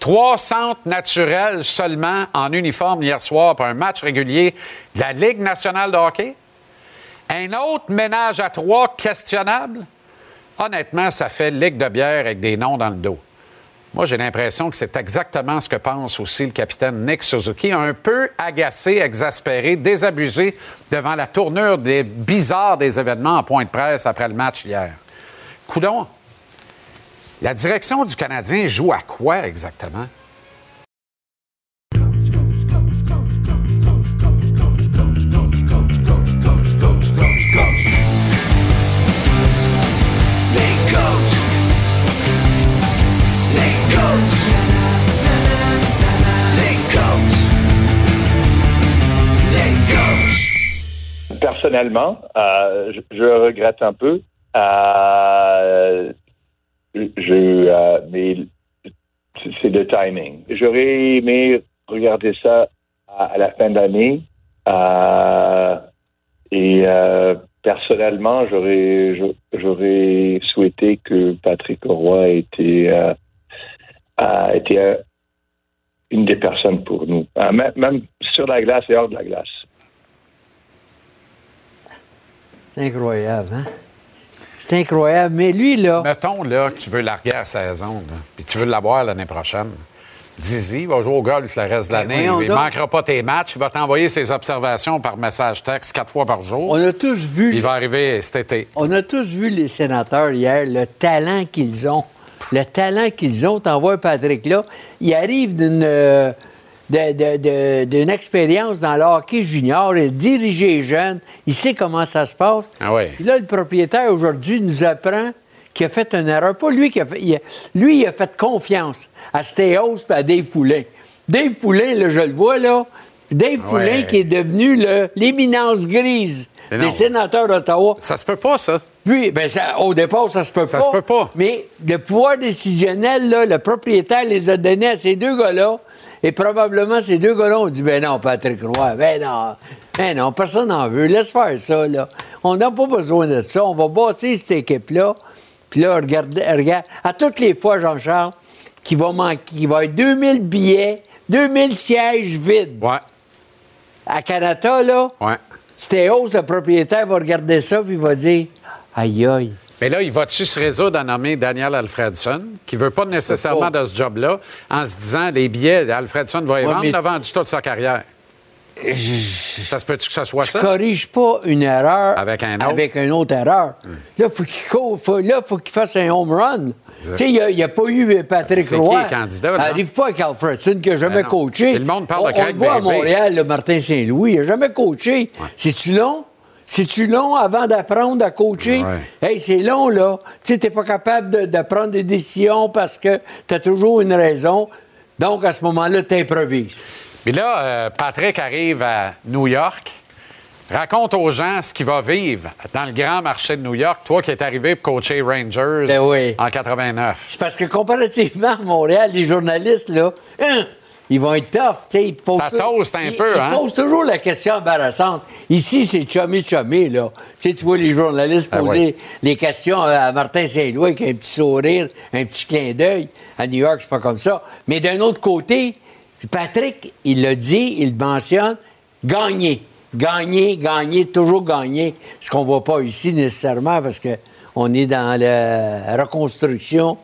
trois centres naturels seulement en uniforme hier soir pour un match régulier de la Ligue nationale de hockey? Un autre ménage à trois questionnable? Honnêtement, ça fait ligue de bière avec des noms dans le dos. Moi, j'ai l'impression que c'est exactement ce que pense aussi le capitaine Nick Suzuki, un peu agacé, exaspéré, désabusé devant la tournure des bizarres des événements en point de presse après le match hier. Coudon, la direction du Canadien joue à quoi exactement? Personnellement, euh, je, regrette un peu. Euh, euh, mais c'est le timing. J'aurais aimé regarder ça à, la fin d'année. et personnellement, j'aurais souhaité que Patrick Roy ait été une des personnes pour nous, même sur la glace et hors de la glace. C'est incroyable, hein? C'est incroyable. Mais lui, là. Mettons, là, que tu veux larguer la saison, puis tu veux l'avoir l'année prochaine. Dizzy va jouer au golf le reste de ben l'année. Il ne manquera pas tes matchs. Il va t'envoyer ses observations par message texte quatre fois par jour. On a tous vu. il va arriver cet été. On a tous vu les sénateurs hier, le talent qu'ils ont. Le talent qu'ils ont. T'envoies Patrick là. Il arrive d'une. Euh, d'une expérience dans le hockey junior, il les jeunes, il sait comment ça se passe. Ah oui. là, le propriétaire aujourd'hui nous apprend qu'il a fait une erreur. Pas lui qui a fait. lui, il a fait confiance à Stéos et à Dave Foulin. Dave Foulin, là, je le vois, là. Dave Foulin qui est devenu l'éminence grise des sénateurs d'Ottawa. Ça se peut pas, ça. Puis, ben au départ, ça se peut pas. Ça se peut pas. Mais le pouvoir décisionnel, là, le propriétaire les a donnés à ces deux gars-là. Et probablement, ces deux gars-là ont dit Ben non, Patrick Roy, ben non, ben non, personne n'en veut, laisse faire ça, là. On n'a pas besoin de ça, on va bâtir cette équipe-là. Puis là, regarde, regarde, à toutes les fois, Jean-Charles, qu'il va manquer, il va y avoir 2000 billets, 2000 sièges vides. Ouais. À Canada, là. Ouais. Stéos, le propriétaire, va regarder ça, puis il va dire Aïe, aïe. Mais là, il va-tu se résoudre à nommer Daniel Alfredson, qui ne veut pas nécessairement de ce job-là, en se disant les billets, Alfredson va y vendre, il a vendu toute sa carrière? Ça se peut-tu que ça soit tu ça? Tu corriges pas une erreur avec, un autre? avec une autre erreur. Là, faut il faut, là, faut qu'il fasse un home run. Tu sais, il n'y a, pas eu Patrick Roy. Qui candidat? Arrive pas avec Alfredson, qui n'a jamais Ben coaché. Et le monde parle on, de Craig on le voit à. Montréal, le Martin Saint-Louis, il n'a jamais coaché. C'est-tu long? C'est-tu long avant d'apprendre à coacher? Hey, c'est long, là. Tu sais, t'es pas capable de, de prendre des décisions parce que tu as toujours une raison. Donc, à ce moment-là, tu improvises. Puis là, euh, Patrick arrive à New York. Raconte aux gens ce qu'il va vivre dans le grand marché de New York. Toi qui es arrivé pour coacher Rangers Ben oui. en 89. C'est parce que comparativement à Montréal, les journalistes, là, hein, ils vont être tough. Ils posent Ça toast un ils- peu, ils hein? posent toujours la question embarrassante. Ici, c'est chummy-chummy, là. Tu vois les journalistes Ben poser oui. les questions à Martin Saint-Louis avec un petit sourire, un petit clin d'œil. À New York, c'est pas comme ça. Mais d'un autre côté, Patrick, il l'a dit, il le mentionne, gagner. Gagner, gagner, toujours gagner. Ce qu'on voit pas ici nécessairement parce que on est dans la reconstruction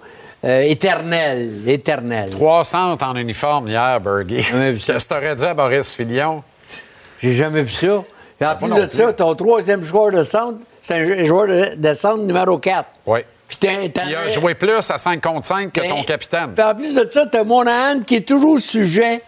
euh, éternelle, éternelle. 300 en uniforme hier, Bergie. Qu'est-ce que t'aurais dit à Boris Filion? J'ai jamais vu ça. Et en plus de plus. ça, ton troisième joueur de centre, c'est un joueur de, de centre numéro 4. Oui. Puis Il a joué plus à 5 contre 5 que ton capitaine. Puis en plus de ça, t'as Monahan qui est toujours sujet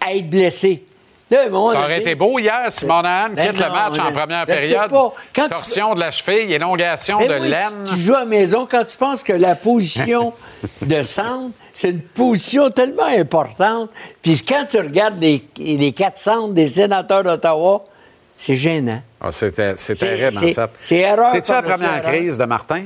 à être blessé. Là, bon, Ça aurait été beau hier si Monahan Ben quitte le match en première période. pas. Quand tu- Torsion de la cheville, élongation Ben de oui, laine. Tu, tu joues à la maison quand tu penses que la position *laughs* de centre, c'est une position tellement importante. Puis quand tu regardes les, les quatre centres des sénateurs d'Ottawa, c'est gênant. Ah, c'est terrible, en fait. c'est erreur C'est-tu la première erreur. crise de Martin?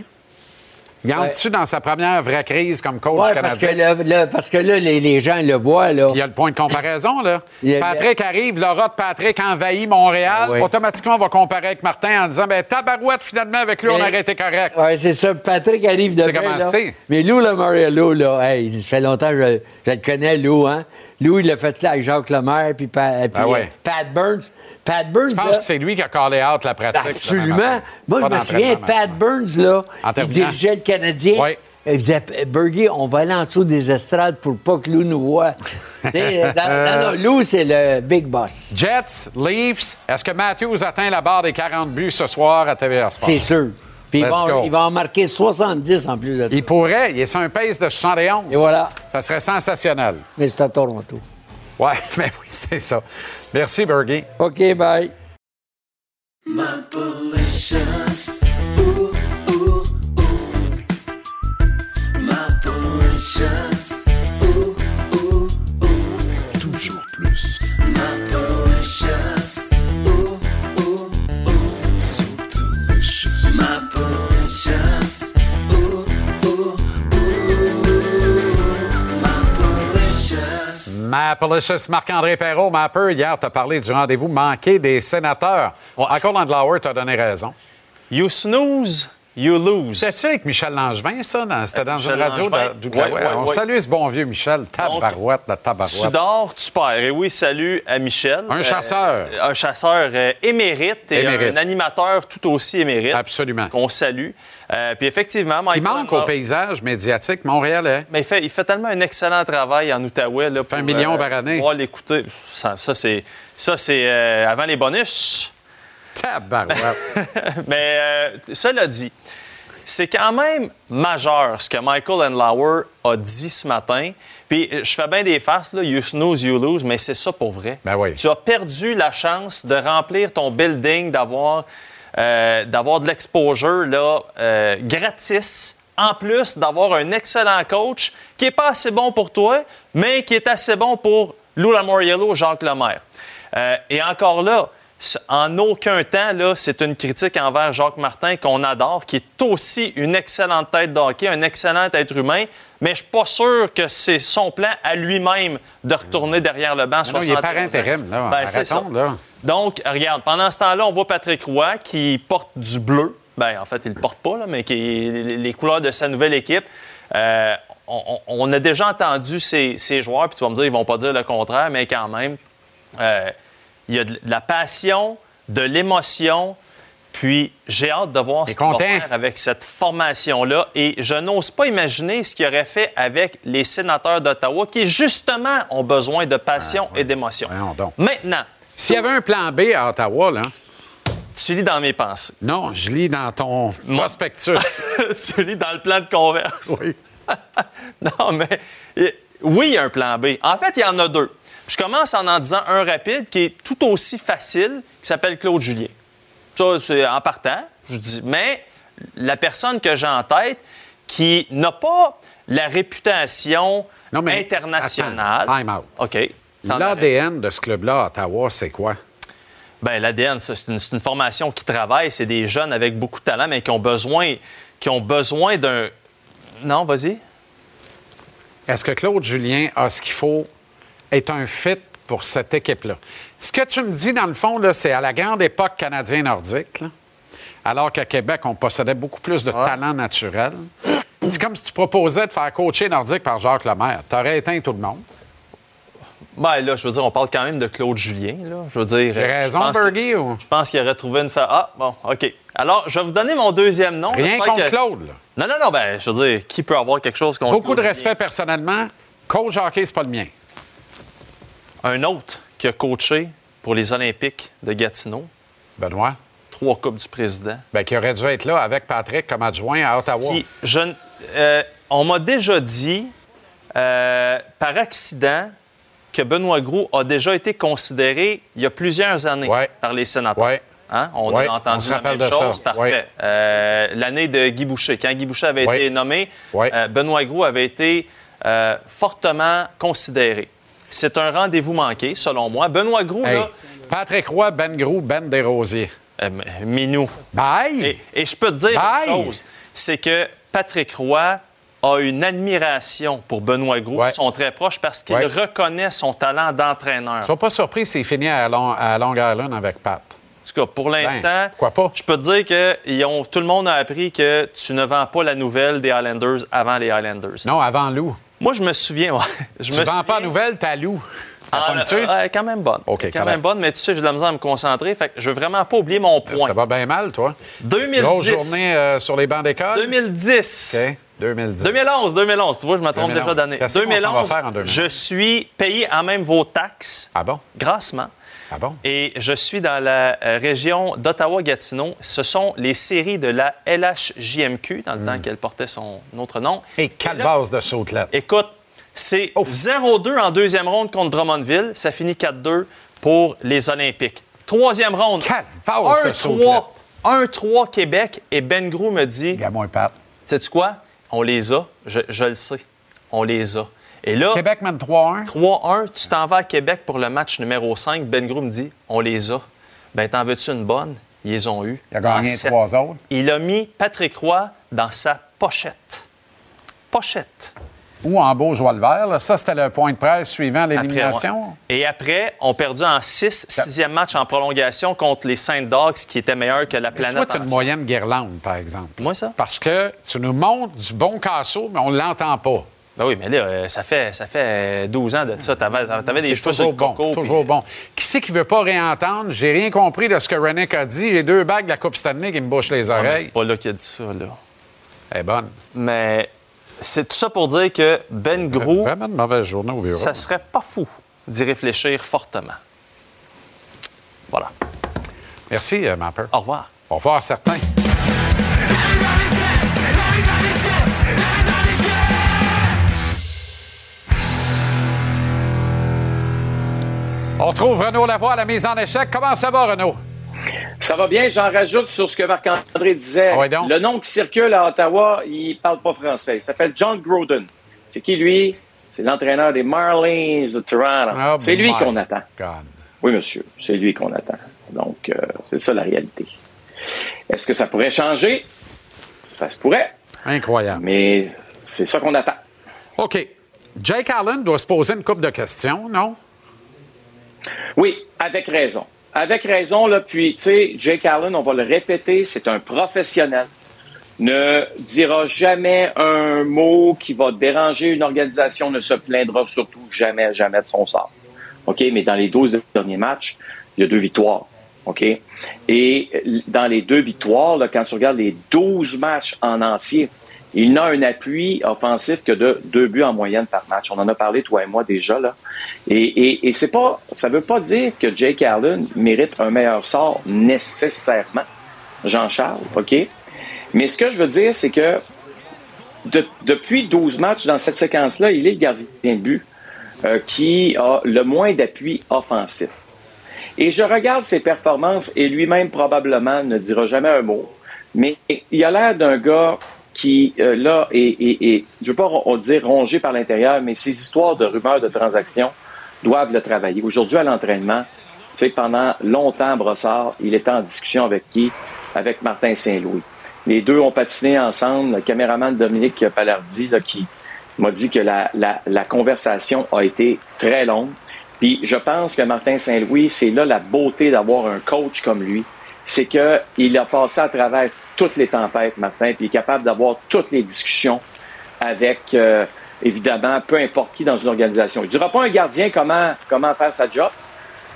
Y tu dans sa première vraie crise comme coach Ouais, parce, que canadien? là, là, parce que là, les, les gens le voient. Là. Il y a le point de comparaison, là. *laughs* Il a- Patrick arrive, l'aura de Patrick envahit Montréal. Automatiquement, on va comparer avec Martin en disant, ben tabarouette, finalement, avec lui, on aurait été correct. Oui, c'est ça. Patrick arrive de C'est comment c'est? Mais Lou Lamoriello, là, hey, ça fait longtemps que je, je le connais, Lou, hein? Lou, il l'a fait là avec Jacques Lemaire, puis, Pa- puis, Ah Pat Burns. Pat Burns, Je pense là, que c'est lui qui a callé out la pratique. Absolument. Moi, je me souviens, Pat Burns, là, En il terminant. dirigeait le Canadien. Oui. Il disait, Bergie, on va aller en dessous des estrades pour pas que Lou nous voit. *laughs* Non, non, Lou, c'est le big boss. Jets, Leafs, est-ce que Matthews atteint la barre des 40 buts ce soir à TVA Sport? C'est sûr. Puis il va, il va en marquer 70 en plus de ça. Il pourrait, il est sur un pace de 71. Et voilà. Ça serait sensationnel. Mais c'est à Toronto. Ouais, mais *laughs* oui, c'est ça. Merci, Bergie. OK, bye. Mapolicious. Mapolicious, Marc-André Perrault, Mapper, hier, tu as parlé du rendez-vous manqué des sénateurs. Encore Landlauer t'a donné raison. You snooze, you lose. C'était-tu avec Michel Langevin, ça? dans- C'était dans Michel une radio de- d'Outaouais? Ouais, ouais, On salue ce bon vieux Michel, tabarouette de Tu tabarouette. dors, tu perds. Et oui, salut à Michel. Un Euh, chasseur. un chasseur euh, émérite et Émérite. un animateur tout aussi émérite. Absolument. Qu'on salue. Euh, puis effectivement, Il manque au paysage médiatique montréalais. Mais il fait, il fait tellement un excellent travail en Outaouais. Là, pour, un million par année. Pouvoir l'écouter. Ça, ça, c'est, ça, c'est euh, avant les bonus. Tabarouette. *laughs* Mais euh, cela dit, c'est quand même majeur ce que Michael Lauer a dit ce matin. Puis euh, je fais bien des faces, là, you snooze, you lose, mais c'est ça pour vrai. Ben oui. Tu as perdu la chance de remplir ton building, d'avoir, euh, d'avoir de l'exposure là, euh, gratis. En plus d'avoir un excellent coach qui n'est pas assez bon pour toi, mais qui est assez bon pour Lou Lamoriello, Jacques Lemaire. Euh, et encore là, en aucun temps, là, c'est une critique envers Jacques Martin qu'on adore, qui est aussi une excellente tête de hockey, un excellent être humain, mais je suis pas sûr que c'est son plan à lui-même de retourner derrière le banc. Non, il est 71 par intérim, là. Ben, c'est ça. Là. Donc, regarde, pendant ce temps-là, on voit Patrick Roy qui porte du bleu. Ben, en fait, il ne le porte pas, là, mais qui les les couleurs de sa nouvelle équipe. Euh, on, a déjà entendu ces, ces joueurs, puis tu vas me dire, ils vont pas dire le contraire, mais quand même, euh, il y a de la passion, de l'émotion, Puis j'ai hâte de voir ce qu'il va faire avec cette formation-là. Et je n'ose pas imaginer ce qu'il aurait fait avec les sénateurs d'Ottawa qui, justement, ont besoin de passion Ah, et d'émotion. Maintenant. S'il y avait un plan B à Ottawa, là. Tu lis dans mes pensées. Non, je lis dans ton prospectus. *laughs* tu lis dans le plan de converse. Oui. *laughs* non, mais oui, il y a un plan B. En fait, il y en a deux. Je commence en en disant un rapide qui est tout aussi facile, qui s'appelle Claude Julien. Ça, c'est en partant, je dis. Mais la personne que j'ai en tête qui n'a pas la réputation internationale. Attends, time out. OK. L'ADN de ce club-là à Ottawa, c'est quoi? Bien, l'ADN, c'est une, formation qui travaille. C'est des jeunes avec beaucoup de talent, mais qui ont besoin, qui ont besoin d'un. Non, vas-y. Est-ce que Claude Julien a ce qu'il faut être un fit pour cette équipe-là? Ce que tu me dis, dans le fond, c'est à la grande époque canadien-nordique, alors qu'à Québec, on possédait beaucoup plus de talent naturel. C'est comme si tu proposais de faire coacher nordique par Jacques Lemaire. T'aurais éteint tout le monde. Ben là, je veux dire, on parle quand même de Claude Julien. Là. Je veux dire. Raison, que- ou? Je pense qu'il aurait trouvé une fa... Ah, bon, OK. Alors, je vais vous donner mon deuxième nom. Rien contre que- Claude, là. Non, non, non, ben, je veux dire, qui peut avoir quelque chose contre Beaucoup de respect personnellement. Coach hockey, c'est pas le mien. Un autre qui a coaché pour les Olympiques de Gatineau. Benoît. Trois Coupes du Président. Ben, qui aurait dû être là avec Patrick comme adjoint à Ottawa. Qui, je euh, on m'a déjà dit, euh, par accident, que Benoît Gros a déjà été considéré il y a plusieurs années par les sénateurs. Hein? On Ouais, a on entendu se la même ça. chose. Parfait. Ouais. Euh, L'année de Guy Boucher. Quand Guy Boucher avait Ouais. été nommé, euh, Benoît Gros avait été euh, fortement considéré. C'est un rendez-vous manqué, selon moi. Benoît Hey, là, Patrick Roy, Ben Gros, Ben Desrosiers. Minou. Bye! Et, et je peux te dire Bye! une chose, c'est que Patrick Roy a une admiration pour Benoît Gros. Ils sont très proches parce qu'il Ouais. reconnaît son talent d'entraîneur. Je suis pas surpris s'il finit à Long, à Long Island avec Pat. En tout cas, pour l'instant, Ben, pas? je peux te dire que ils ont- tout le monde a appris que tu ne vends pas la nouvelle des Highlanders avant les Highlanders. Non, avant Lou. Moi, je me souviens. ouais, *laughs* je tu me vends souviens- pas la nouvelle, t'as Lou. Ah, euh, quand même bonne. OK, quand même bonne, mais tu sais, j'ai de la misère à me concentrer. Fait que je veux vraiment pas oublier mon point. Ça va bien mal, toi. 2010. Grosse journée euh, sur les bancs d'école. 2010. OK. 2010. 2011, 2011. Tu vois, je me trompe 2011. déjà d'année. Qu'est-ce qu'on s'en va faire en 2011? je suis payé en même vos taxes. Ah bon? Grassement. Ah bon? Et je suis dans la euh, région d'Ottawa-Gatineau. Ce sont les séries de la LHJMQ, dans le temps qu'elle portait son autre nom. Hmm. Et quelle vase de sautelette. Écoute, c'est Oh. 0-2 en deuxième ronde contre Drummondville. Ça finit 4-2 pour les Olympiques. Troisième ronde. vase de 1-3. 1-3 Québec. Et Ben Grou me dit... Gamin Pat. Sais-tu quoi? On les a. Je, je le sais. On les a. Et là... Québec mène 3-1. 3-1, tu t'en vas à Québec pour le match numéro 5. Ben Grou me dit, on les a. Ben, t'en veux-tu une bonne? Ils les ont eu. Il a gagné trois autres. Il a mis Patrick Roy dans sa pochette. Pochette. Ou en beau joie le vert. là. Ça, c'était le point de presse suivant Après, l'élimination. ouais. Et après, on perdu en 6, sixième match en prolongation contre les Saint Dogs, qui étaient meilleurs que la planète Toi, tu as une moyenne guirlande, par exemple. Moi, ça? Parce que tu nous montres du bon casseau, mais on ne l'entend pas. Ben oui, mais là, euh, ça fait, ça fait 12 ans de ça. T'avais, t'avais des cheveux sur le toujours bon, coco. puis- toujours bon. Qui c'est qui veut pas réentendre? J'ai rien compris de ce que Renick a dit. J'ai deux bagues de la Coupe Stanley qui me bouchent les Ah, oreilles. c'est pas là qu'il a dit ça, là. Elle est bonne. Mais c'est tout ça pour dire que Ben Gros, Vraiment une mauvaise journée au bureau. ça serait pas fou d'y réfléchir fortement. Voilà. Merci, euh, Mapper. Au revoir. Au revoir, certains. On retrouve Renaud Lavoie à la mise en échec. Comment ça va, Renaud? Ça va bien, j'en rajoute sur ce que Marc-André disait. Ah ouais. Le nom qui circule à Ottawa, il parle pas français. Il s'appelle John Groden. C'est qui, lui? C'est l'entraîneur des Marlins de Toronto. Oh c'est lui qu'on attend. God. Oui, monsieur, c'est lui qu'on attend. Donc, euh, c'est ça la réalité. Est-ce que ça pourrait changer? Ça se pourrait, Incroyable. mais c'est ça qu'on attend. OK. Jake Allen doit se poser une couple de questions, non? Oui, avec raison. Avec raison, là, puis, tu sais, Jake Allen, on va le répéter, c'est un professionnel. Ne dira jamais un mot qui va déranger une organisation, ne se plaindra surtout jamais, jamais de son sort. OK, mais dans les 12 derniers matchs, il y a deux victoires. OK? Et dans les deux victoires, quand tu regardes les 12 matchs en entier, il n'a un appui offensif que de deux buts en moyenne par match. On en a parlé, toi et moi, déjà. Là. Et, c'est pas, ça veut pas dire que Jake Allen mérite un meilleur sort nécessairement, Jean-Charles, OK? Mais ce que je veux dire, c'est que depuis 12 matchs dans cette séquence-là, il est le gardien de but euh, qui a le moins d'appui offensif. Et je regarde ses performances et lui-même probablement ne dira jamais un mot. Mais il a l'air d'un gars qui, euh, là, est, je ne veux pas dire rongé par l'intérieur, mais ces histoires de rumeurs de transactions doivent le travailler. Aujourd'hui, à l'entraînement, tu sais, pendant longtemps, Brossard, il était en discussion avec qui? Avec Martin Saint-Louis. Les deux ont patiné ensemble. Le caméraman Dominique Palardi, là, qui m'a dit que la, la, la conversation a été très longue. Puis je pense que Martin Saint-Louis, c'est là la beauté d'avoir un coach comme lui. C'est qu'il a passé à travers toutes les tempêtes, Martin, puis est capable d'avoir toutes les discussions avec, euh, évidemment, peu importe qui dans une organisation. Il ne dira pas un gardien comment, comment faire sa job,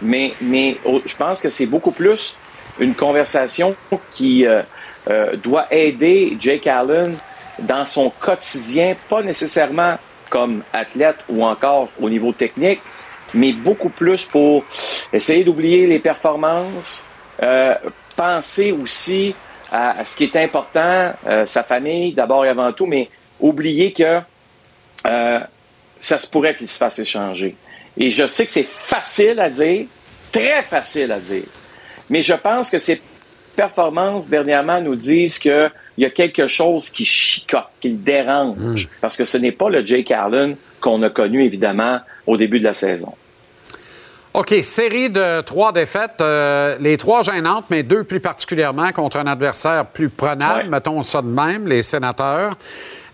mais, mais je pense que c'est beaucoup plus une conversation qui euh, euh, doit aider Jake Allen dans son quotidien, pas nécessairement comme athlète ou encore au niveau technique, mais beaucoup plus pour essayer d'oublier les performances, euh, penser aussi à, ce qui est important, euh, sa famille d'abord et avant tout, mais oublier que euh, ça se pourrait qu'il se fasse échanger. Et je sais que c'est facile à dire, très facile à dire, mais je pense que ces performances dernièrement nous disent qu'il y a quelque chose qui chicote, qui le dérange, hmm. parce que ce n'est pas le Jake Allen qu'on a connu évidemment au début de la saison. OK, série de trois défaites, euh, les trois gênantes, mais deux plus particulièrement contre un adversaire plus prenable, mettons ça de même, les sénateurs.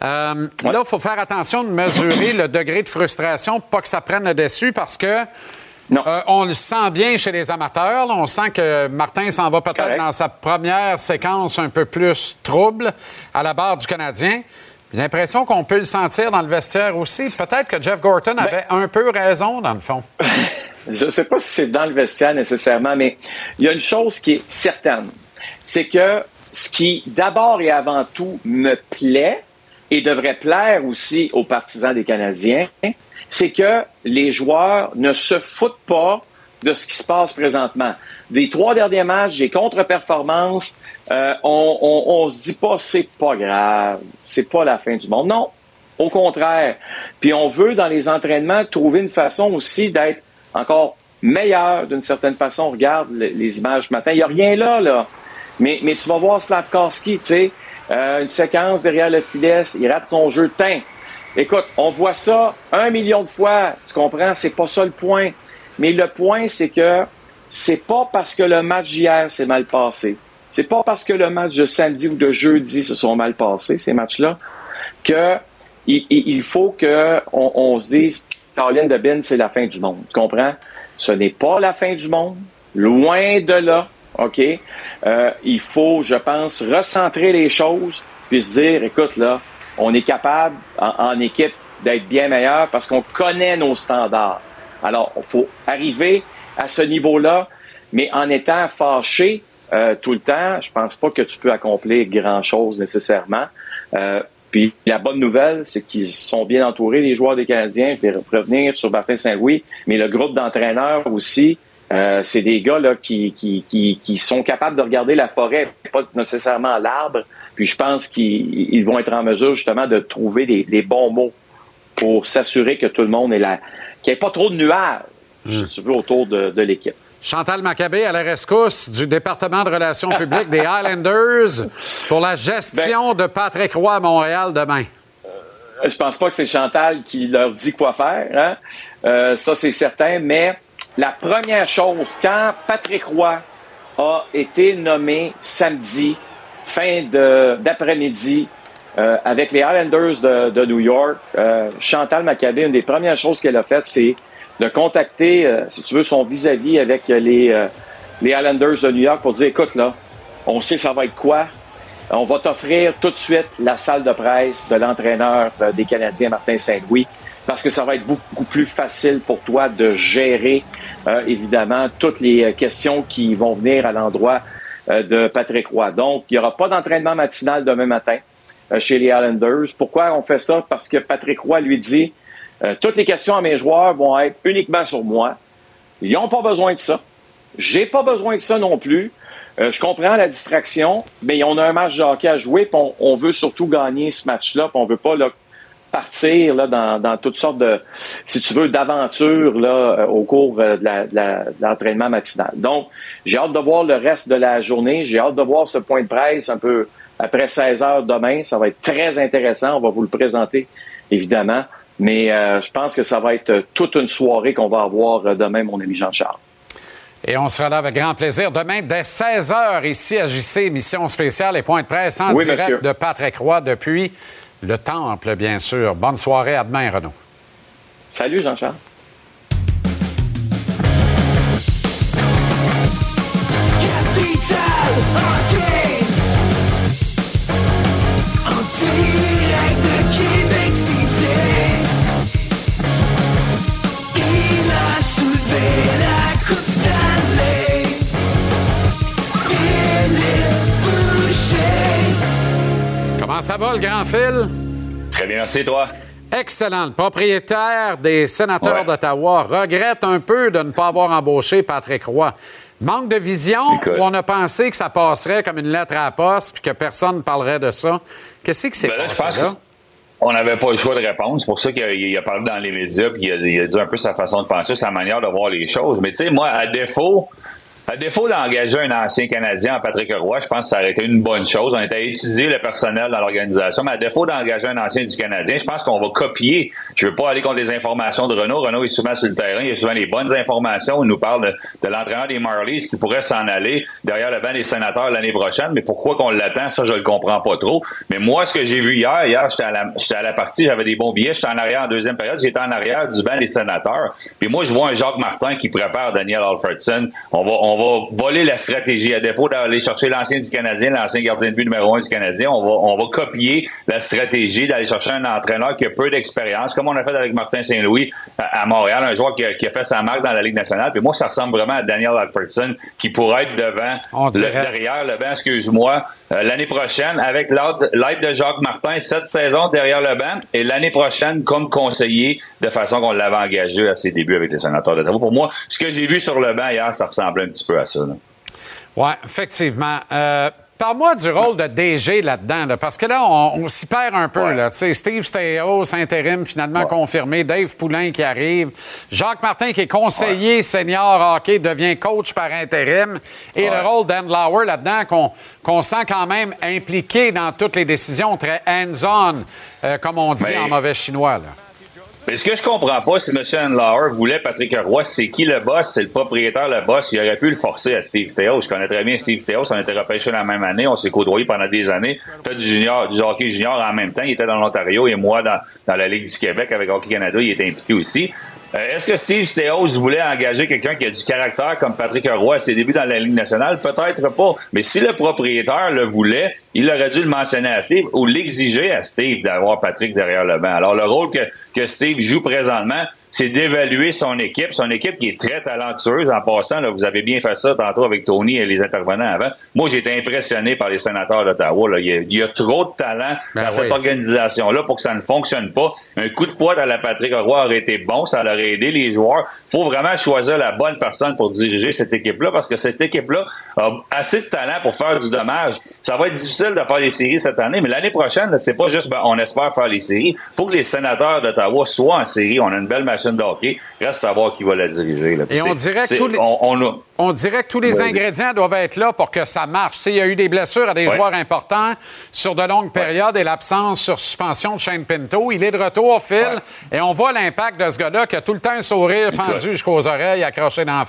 Euh, là, il faut faire attention de mesurer le degré de frustration, pas que ça prenne le dessus, parce que euh, on le sent bien chez les amateurs. On sent que Martin s'en va peut-être dans sa première séquence un peu plus trouble à la barre du Canadien. J'ai l'impression qu'on peut le sentir dans le vestiaire aussi. Peut-être que Jeff Gorton ben avait un peu raison, dans le fond. *laughs* Je ne sais pas si c'est dans le vestiaire nécessairement, mais il y a une chose qui est certaine. C'est que ce qui, d'abord et avant tout, me plaît et devrait plaire aussi aux partisans des Canadiens, c'est que les joueurs ne se foutent pas de ce qui se passe présentement. Des trois derniers matchs, des contre-performances, euh, on, on, on, se dit pas c'est pas grave, c'est pas la fin du monde. Non, au contraire. Puis on veut dans les entraînements trouver une façon aussi d'être encore meilleur d'une certaine façon. Regarde les, images ce matin. Il n'y a rien là, là. Mais, mais tu vas voir Slavkowski, tu sais, euh, une séquence derrière le filet, il rate son jeu. Teint. Écoute, on voit ça un million de fois. Tu comprends? C'est pas ça le point. Mais le point, c'est que c'est pas parce que le match d'hier s'est mal passé. C'est pas parce que le match de samedi ou de jeudi se sont mal passés, ces matchs-là, que il, faut qu'on on se dise Caroline de c'est la fin du monde. Tu comprends? Ce n'est pas la fin du monde. Loin de là. OK? Euh, il faut, je pense, recentrer les choses, puis se dire, écoute, là, on est capable, en, équipe, d'être bien meilleur parce qu'on connaît nos standards. Alors, il faut arriver à ce niveau-là, mais en étant fâché euh, tout le temps, je pense pas que tu peux accomplir grand-chose nécessairement. Euh, puis la bonne nouvelle, c'est qu'ils sont bien entourés, les joueurs des Canadiens. Je vais revenir sur Martin Saint-Louis, mais le groupe d'entraîneurs aussi, euh, c'est des gars là, qui, qui, qui, qui, sont capables de regarder la forêt, pas nécessairement l'arbre. Puis je pense qu'ils vont être en mesure justement de trouver des, bons mots pour s'assurer que tout le monde est là, qu'il n'y ait pas trop de nuages, si hmm. tu veux, autour de, de l'équipe. Chantal Maccabé à la rescousse du département de relations publiques des Highlanders pour la gestion ben- de Patrick Roy à Montréal demain. Euh, je pense pas que c'est Chantal qui leur dit quoi faire, hein. euh, ça c'est certain, mais la première chose, quand Patrick Roy a été nommé samedi, fin d'après-midi, euh, avec les Highlanders de, de New York, Chantal Maccabé, une des premières choses qu'elle a faites, c'est de contacter, euh, si tu veux, son vis-à-vis avec les, euh, les Islanders de New York pour dire, écoute, là, on sait ça va être quoi. On va t'offrir tout de suite la salle de presse de l'entraîneur euh, des Canadiens, Martin Saint-Louis. parce que ça va être beaucoup plus facile pour toi de gérer, euh, évidemment, toutes les questions qui vont venir à l'endroit euh, de Patrick Roy. Donc, il n'y aura pas d'entraînement matinal demain matin euh, chez les Islanders. Pourquoi on fait ça? Parce que Patrick Roy lui dit, toutes les questions à mes joueurs vont être uniquement sur moi. Ils n'ont pas besoin de ça. J'ai pas besoin de ça non plus. je comprends la distraction, mais on a un match de hockey à jouer, puis on, veut surtout gagner ce match-là, puis on veut pas partir dans, toutes sortes de, si tu veux, d'aventures euh, au cours euh, de l'entraînement matinal. Donc, j'ai hâte de voir le reste de la journée. J'ai hâte de voir ce point de presse un peu après 16 heures demain. Ça va être très intéressant. On va vous le présenter, évidemment. Mais euh, je pense que ça va être toute une soirée qu'on va avoir demain, mon ami Jean-Charles. Et on sera là avec grand plaisir demain dès 16 h ici à JC, émission spéciale et point de presse en direct de Patrick Roy depuis le temple, bien sûr. Bonne soirée, à demain, Renaud. Salut, Jean-Charles. Comment ça va, le grand fil? Très bien, merci, toi. Excellent. Le propriétaire des sénateurs d'Ottawa regrette un peu de ne pas avoir embauché Patrick Roy. Manque de vision on a pensé que ça passerait comme une lettre à la poste puis que personne ne parlerait de ça? Qu'est-ce qui s'est ben passé là? On n'avait pas le choix de répondre. C'est pour ça qu'il a, parlé dans les médias puis il a, il a, dit un peu sa façon de penser, sa manière de voir les choses. Mais tu sais, moi, à défaut à défaut d'engager un ancien Canadien en Patrick Roy, je pense que ça aurait été une bonne chose. On était à étudier le personnel dans l'organisation, mais à défaut d'engager un ancien du Canadien, je pense qu'on va copier. Je veux pas aller contre les informations de Renault. Renault est souvent sur le terrain, il a souvent les bonnes informations. Il nous parle de, l'entraîneur des Marlies qui pourrait s'en aller derrière le banc des sénateurs l'année prochaine. Mais pourquoi qu'on l'attend, ça, je le comprends pas trop. Mais moi, ce que j'ai vu hier, hier, j'étais à la, à la partie, j'avais des bons billets, j'étais en arrière en deuxième période, j'étais en arrière du banc des sénateurs. Puis moi, je vois un Jacques Martin qui prépare Daniel Alfredson. On va, va voler la stratégie. À défaut d'aller chercher l'ancien du Canadien, l'ancien gardien de but numéro un du Canadien, on va, on va copier la stratégie d'aller chercher un entraîneur qui a peu d'expérience, comme on a fait avec Martin Saint-Louis à, Montréal, un joueur qui a, qui a, fait sa marque dans la Ligue nationale. Puis moi, ça ressemble vraiment à Daniel Alfredson, qui pourrait être devant, le, derrière le banc, excuse-moi, euh, l'année prochaine, avec l'aide de Jacques Martin, cette saison derrière le banc, et l'année prochaine comme conseiller, de façon qu'on l'avait engagé à ses débuts avec les sénateurs de Pour moi, ce que j'ai vu sur le banc hier, ça ressemblait un petit peu à ça. Oui, effectivement. Euh, Parle-moi du rôle de DG là-dedans, parce que là, on, s'y perd un peu. Là. Steve Stéos, intérim finalement confirmé, Dave Poulain qui arrive, Jacques Martin qui est conseiller senior hockey devient coach par intérim, et le rôle d'Andlauer là-dedans qu'on sent quand même impliqué dans toutes les décisions, très hands-on, euh, comme on dit en mauvais chinois. Là. Mais ce que je comprends pas, si M. Enlauer voulait Patrick Roy, c'est qui le boss? C'est le propriétaire, le boss. Il aurait pu le forcer à Steve Stéos. Je connais très bien Steve Stéos. On était repêchés la même année. On s'est côtoyés pendant des années. Fait du junior, du hockey junior en même temps. Il était dans l'Ontario et moi dans, dans la Ligue du Québec avec Hockey Canada. Il était impliqué aussi. Euh, est-ce que Steve Stéos voulait engager quelqu'un qui a du caractère comme Patrick Roy à ses débuts dans la Ligue nationale? Peut-être pas. Mais si le propriétaire le voulait, il aurait dû le mentionner à Steve ou l'exiger à Steve d'avoir Patrick derrière le banc. Alors, le rôle que, que Steve joue présentement, c'est d'évaluer son équipe. Son équipe qui est très talentueuse. En passant, là, vous avez bien fait ça tantôt avec Tony et les intervenants avant. Moi, j'ai été impressionné par les sénateurs d'Ottawa. Il, y a trop de talent ben dans cette organisation-là pour que ça ne fonctionne pas. Un coup de fouet à la Patrick Roy aurait été bon. Ça aurait aidé les joueurs. faut vraiment choisir la bonne personne pour diriger cette équipe-là parce que cette équipe-là a assez de talent pour faire du dommage. Ça va être difficile de faire les séries cette année, mais l'année prochaine, c'est pas juste ben, on espère faire les séries. faut que les sénateurs d'Ottawa soient en série. On a une belle machine Reste à savoir qui va la diriger. Et on dirait, que tous les, on, dirait que tous les ingrédients doivent être là pour que ça marche. il y a eu des blessures à des joueurs importants sur de longues périodes et l'absence sur suspension de Shane Pinto. Il est de retour au fil et on voit l'impact de ce gars-là qui a tout le temps un sourire fendu jusqu'aux oreilles accroché dans la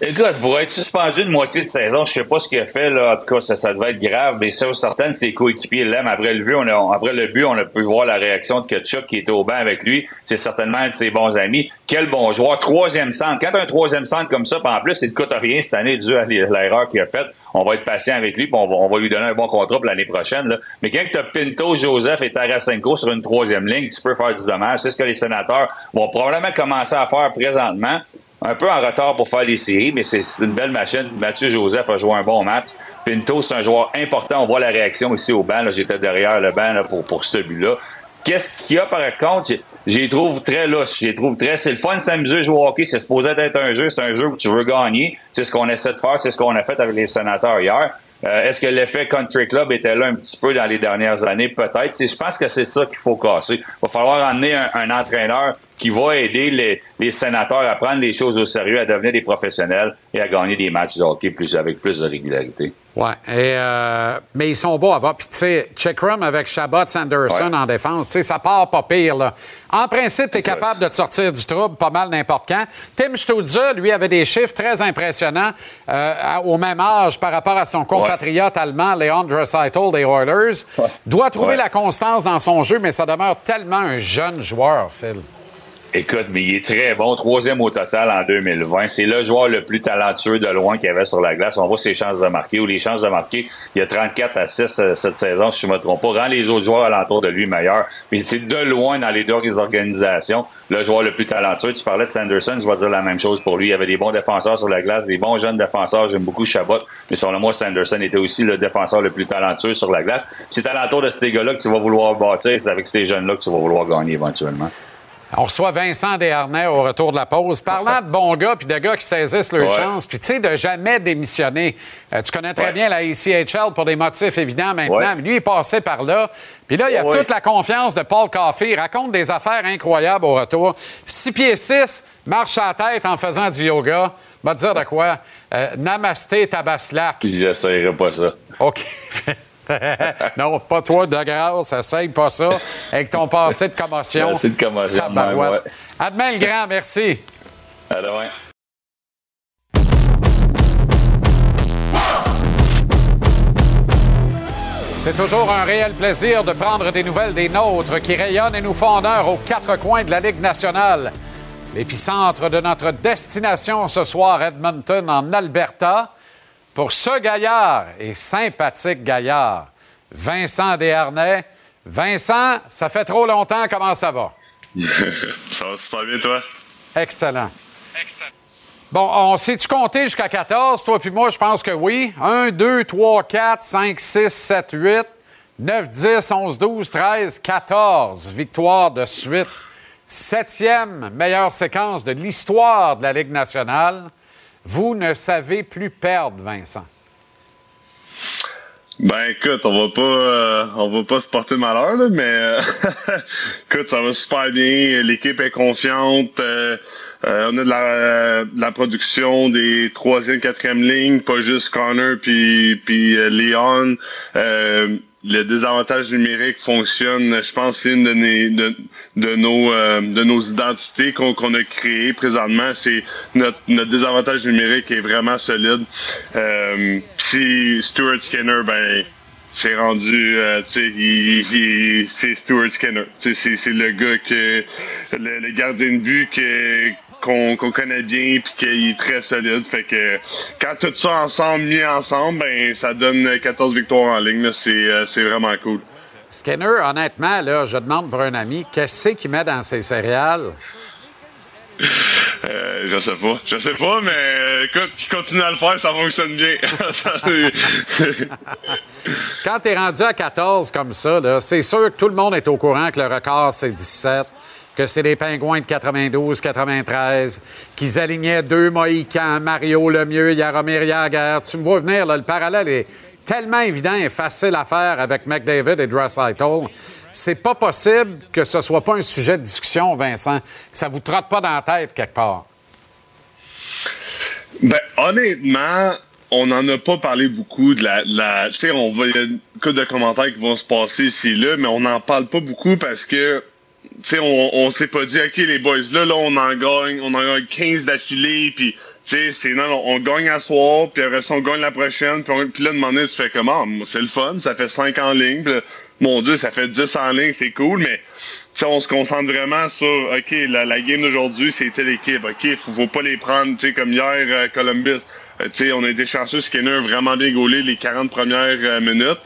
Écoute, pour être suspendu une moitié de saison, je sais pas ce qu'il a fait, là. En tout cas, ça, ça devait être grave, mais ça, certaines, ses coéquipiers l'aiment. Après le but, on a, après le but, on a pu voir la réaction de Kutchuk qui était au banc avec lui. C'est certainement un de ses bons amis. Quel bon joueur. Troisième centre. Quand un troisième centre comme ça, en plus, il ne coûte rien cette année dû à l'erreur qu'il a faite. On va être patient avec lui, puis on va, lui donner un bon contrat pour l'année prochaine, là. Mais quand as Pinto, Joseph et Tarasenko sur une troisième ligne, tu peux faire du dommage. C'est ce que les sénateurs vont probablement commencer à faire présentement un peu en retard pour faire les séries, mais c'est une belle machine. Mathieu Joseph a joué un bon match. Pinto, c'est un joueur important. On voit la réaction ici au banc. J'étais derrière le banc pour, pour ce but-là. Qu'est-ce qu'il y a par contre? J'y trouve très louche. J'y trouve très. C'est le fun de s'amuser jouer au hockey. C'est supposé être un jeu. C'est un jeu où tu veux gagner. C'est ce qu'on essaie de faire. C'est ce qu'on a fait avec les sénateurs hier. Euh, est-ce que l'effet Country Club était là un petit peu dans les dernières années? Peut-être. Je pense que c'est ça qu'il faut casser. Il va falloir emmener un, entraîneur qui va aider les, les, sénateurs à prendre les choses au sérieux, à devenir des professionnels et à gagner des matchs de hockey plus, avec plus de régularité. Oui, euh, mais ils sont beaux à voir. Puis, tu sais, Checkrum avec Chabot Sanderson en défense, tu sais, ça part pas pire, là. En principe, tu es capable de te sortir du trouble pas mal n'importe quand. Tim Stutzer, lui, avait des chiffres très impressionnants euh, au même âge par rapport à son compatriote allemand, Leon Draisaitl des Oilers. Doit trouver la constance dans son jeu, mais ça demeure tellement un jeune joueur, Phil. Écoute, mais il est très bon. Troisième au total en 2020. C'est le joueur le plus talentueux de loin qu'il y avait sur la glace. On voit ses chances de marquer ou les chances de marquer. Il y a 34 à 6 euh, cette saison, si je ne me trompe pas. Rend les autres joueurs alentour de lui meilleurs. Mais c'est de loin dans les deux organisations le joueur le plus talentueux. Tu parlais de Sanderson, je vais dire la même chose pour lui. Il y avait des bons défenseurs sur la glace, des bons jeunes défenseurs. J'aime beaucoup Chabot, mais selon moi, Sanderson était aussi le défenseur le plus talentueux sur la glace. C'est à l'entour de ces gars-là que tu vas vouloir bâtir. C'est avec ces jeunes-là que tu vas vouloir gagner éventuellement. On reçoit Vincent Desharnais au retour de la pause. Parlant de bons gars puis de gars qui saisissent leur chance, puis tu sais, de jamais démissionner. Euh, tu connais très bien la ECHL pour des motifs évidents maintenant, mais lui est passé par là. Puis là, il y a toute la confiance de Paul Coffey. Il raconte des affaires incroyables au retour. Six pieds six, marche à la tête en faisant du yoga. Va te dire de quoi? Euh, namasté tabaslac. J'essayerai pas ça. OK. *laughs* *laughs* non, pas toi, de grâce, essaye pas ça avec ton passé de commotion. Merci de commotion. Même, ouais. À demain, le grand, merci. À demain. C'est toujours un réel plaisir de prendre des nouvelles des nôtres qui rayonnent et nous font honneur aux quatre coins de la Ligue nationale. L'épicentre de notre destination ce soir, Edmonton, en Alberta. Pour ce gaillard et sympathique gaillard, Vincent Desharnais. Vincent, ça fait trop longtemps, comment ça va? *laughs* ça va super bien, toi? Excellent. Excellent. Bon, on sait-tu compter jusqu'à 14? Toi puis moi, je pense que oui. 1, 2, 3, 4, 5, 6, 7, 8, 9, 10, 11, 12, 13, 14 victoires de suite. Septième meilleure séquence de l'histoire de la Ligue nationale. Vous ne savez plus perdre, Vincent. Ben écoute, on va pas euh, on va pas se porter malheur, là, mais euh, *laughs* écoute, ça va super bien. L'équipe est confiante. Euh, on a de la, de la, production des troisième, quatrième lignes, pas juste Connor puis puis Leon le désavantage numérique fonctionne. Je pense c'est une de, de, nos euh, de nos identités qu'on a créées présentement. C'est notre, notre désavantage numérique est vraiment solide. Euh, si Stuart Skinner, ben c'est rendu, euh, tu sais, c'est Stuart Skinner. C'est le gars que le, le, gardien de but que qu'on connaît bien puis qu'il est très solide. Fait que quand tout ça ensemble, mis ensemble, ben ça donne 14 victoires en ligne. Euh, c'est vraiment cool. Skinner, honnêtement, là, je demande pour un ami, qu'est-ce qu'il met dans ses céréales? Euh, je sais pas. Je sais pas, mais euh, écoute, qui continue à le faire, ça fonctionne bien. *laughs* Quand tu es rendu à 14 comme ça, c'est sûr que tout le monde est au courant que le record, c'est 17 que c'est les Pingouins de 92-93, qu'ils alignaient deux Mohicans, Mario Lemieux, Yaromir Yaguer. Tu me vois venir, le parallèle est tellement évident et facile à faire avec McDavid et Draisaitl. C'est pas possible que ce soit pas un sujet de discussion, Vincent, ça vous trotte pas dans la tête quelque part. Ben, honnêtement, on n'en a pas parlé beaucoup de la. tu sais, on va. Il y a une de commentaires qui vont se passer ici et là, mais on n'en parle pas beaucoup parce que on, on s'est pas dit, OK, les boys, là, là, on en gagne, on en gagne 15 d'affilée, puis tu sais, c'est non, on gagne à soir, puis après ça, on gagne la prochaine, puis, là, de moment tu fais comment? C'est le fun, ça fait 5 en ligne, puis mon Dieu, ça fait 10 en ligne, c'est cool, mais on se concentre vraiment sur, OK, la, la game d'aujourd'hui, c'était l'équipe. OK, faut, faut pas les prendre, tu sais, comme hier, euh, Columbus. Euh, tu sais, on a été chanceux, Skinner a vraiment bien gaulé les 40 premières euh, minutes.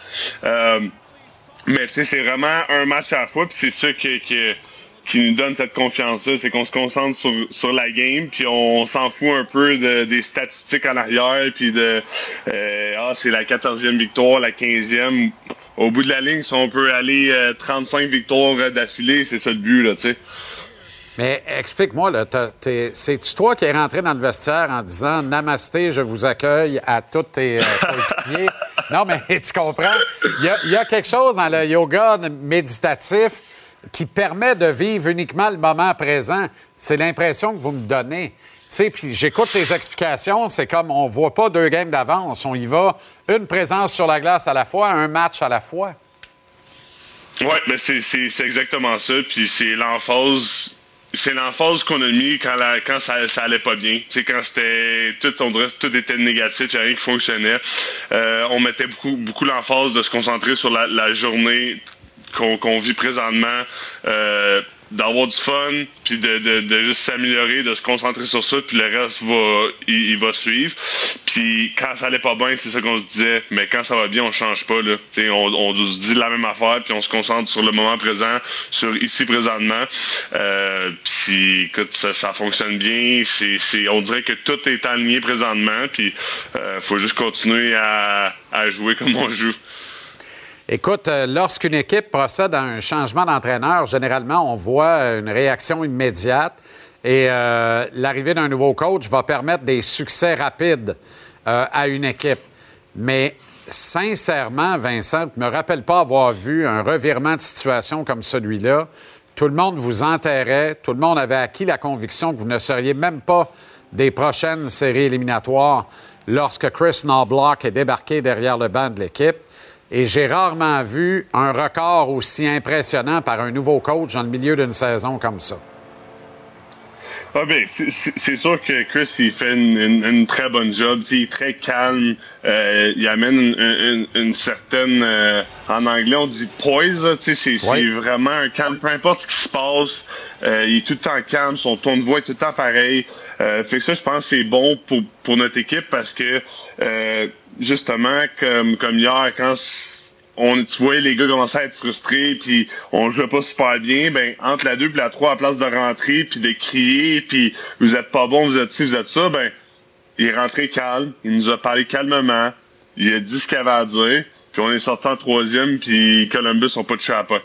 Mais tu sais, c'est vraiment un match à la fois, puis c'est ça qui, qui, nous donne cette confiance-là, c'est qu'on se concentre sur, sur la game, puis on s'en fout un peu de, des statistiques en arrière, puis de ah c'est la 14e victoire, la 15e au bout de la ligne, si on peut aller 35 euh, victoires d'affilée, c'est ça le but, là, tu sais. Mais explique-moi, c'est-tu toi qui es rentré dans le vestiaire en disant Namasté, je vous accueille à tous tes euh, *laughs* non, mais *laughs* tu comprends? Il y, a, quelque chose dans le yoga méditatif qui permet de vivre uniquement le moment présent. C'est l'impression que vous me donnez. Tu sais, puis j'écoute tes explications, c'est comme on voit pas deux games d'avance, on y va une présence sur la glace à la fois, un match à la fois. Oui, mais c'est exactement ça, puis c'est l'emphase c'est l'emphase qu'on a mis quand, la, quand ça, ça allait pas bien. sais, quand c'était tout, on dirait tout était négatif, il n'y a rien qui fonctionnait. Euh, on mettait beaucoup, beaucoup l'emphase de se concentrer sur la, la journée qu'on vit présentement. Euh, d'avoir du fun, puis de, de, de juste s'améliorer, de se concentrer sur ça, puis le reste va, il, va suivre. Puis quand ça allait pas bien, c'est ça qu'on se disait, mais quand ça va bien, on change pas là. on, on se dit la même affaire, puis on se concentre sur le moment présent, sur ici présentement. Euh, puis écoute, ça, ça fonctionne bien. C'est, on dirait que tout est aligné présentement, puis euh, faut juste continuer à, à jouer comme on joue. Écoute, euh, lorsqu'une équipe procède à un changement d'entraîneur, généralement, on voit une réaction immédiate et euh, l'arrivée d'un nouveau coach va permettre des succès rapides euh, à une équipe. Mais sincèrement, Vincent, je ne me rappelle pas avoir vu un revirement de situation comme celui-là. Tout le monde vous enterrait, tout le monde avait acquis la conviction que vous ne seriez même pas des prochaines séries éliminatoires lorsque Chris Knobloch est débarqué derrière le banc de l'équipe. Et j'ai rarement vu un record aussi impressionnant par un nouveau coach dans le milieu d'une saison comme ça. Ah ben, c'est sûr que Chris, il fait une, très bonne job. Il est très calme. Euh, il amène une, certaine... Euh, en anglais, on dit poise. C'est vraiment un calme. Peu importe ce qui se passe, euh, il est tout le temps calme. Son ton de voix est tout le temps pareil. fait ça, je pense c'est bon pour, pour notre équipe parce que justement, comme, comme hier, quand on, tu voyais les gars commencer à être frustrés, puis on jouait pas super bien, ben entre la 2 et la 3, à place de rentrer, puis de crier, puis vous êtes pas bon, vous êtes ci, vous êtes ça, ben il est rentré calme, il nous a parlé calmement, il a dit ce qu'il avait à dire, puis on est sorti en troisième, puis Columbus n'a pas de chapeau.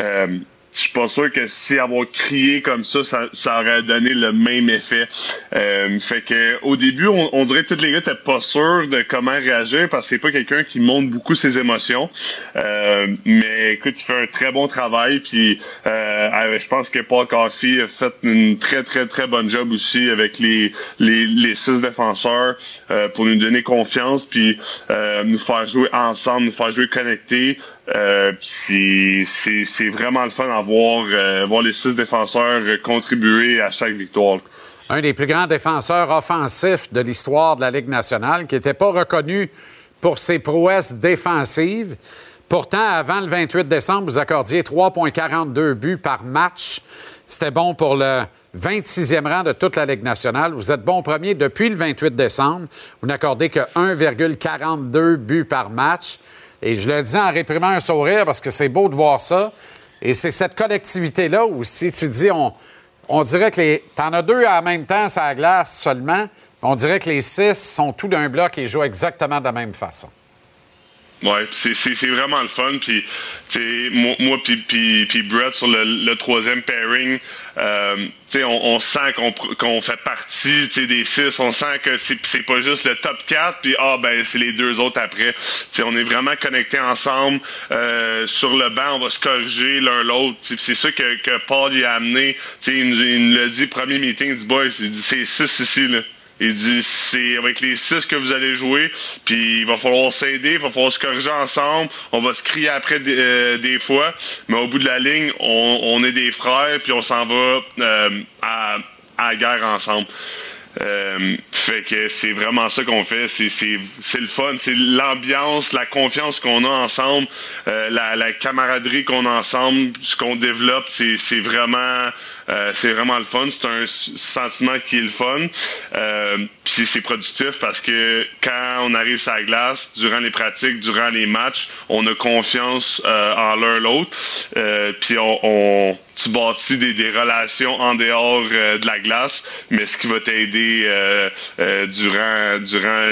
Euh, je suis pas sûr que si avoir crié comme ça, ça, aurait donné le même effet. Euh, fait que au début, on, dirait que tous les gars étaient pas sûrs de comment réagir parce que c'est pas quelqu'un qui montre beaucoup ses émotions. Euh, mais écoute, il fait un très bon travail. Puis euh, je pense que Paul Coffey a fait une très très très bonne job aussi avec les les, les six défenseurs euh, pour nous donner confiance puis euh, nous faire jouer ensemble, nous faire jouer connectés. Euh, c'est vraiment le fun à voir, euh, voir les six défenseurs contribuer à chaque victoire. Un des plus grands défenseurs offensifs de l'histoire de la Ligue nationale, qui n'était pas reconnu pour ses prouesses défensives. Pourtant, avant le 28 décembre, vous accordiez 3,42 buts par match. C'était bon pour le 26e rang de toute la Ligue nationale. Vous êtes bon premier depuis le 28 décembre. Vous n'accordez que 1,42 buts par match. Et je le dis en réprimant un sourire parce que c'est beau de voir ça. Et c'est cette collectivité-là où, si tu dis, on, on dirait que les. T'en as deux en même temps, ça glace seulement. On dirait que les six sont tous d'un bloc et jouent exactement de la même façon. Ouais, c'est vraiment le fun. Puis, moi, moi puis, Brett sur le, troisième pairing, euh, on, on sent qu'on fait partie des six. On sent que c'est pas juste le top 4, puis ah ben c'est les deux autres après. sais on est vraiment connectés ensemble. Euh, sur le banc, on va se corriger l'un l'autre. C'est ça que, que Paul y a amené. il nous, il nous l'a dit, premier meeting, il dit dit c'est six ici. Là. Il dit c'est avec les six que vous allez jouer, puis il va falloir s'aider, il va falloir se corriger ensemble, on va se crier après des, euh, fois, mais au bout de la ligne, on, est des frères, puis on s'en va euh, à, à, la guerre ensemble. Euh, fait que c'est vraiment ça qu'on fait. C'est le fun, c'est l'ambiance, la confiance qu'on a ensemble, la, la, camaraderie qu'on a ensemble, ce qu'on développe, c'est vraiment euh, c'est vraiment le fun. C'est un sentiment qui est le fun. Euh, puis c'est productif parce que quand on arrive sur la glace, durant les pratiques, durant les matchs, on a confiance euh, en l'un l'autre. puis on, on, tu bâtis des, relations en dehors de la glace, mais ce qui va t'aider durant, durant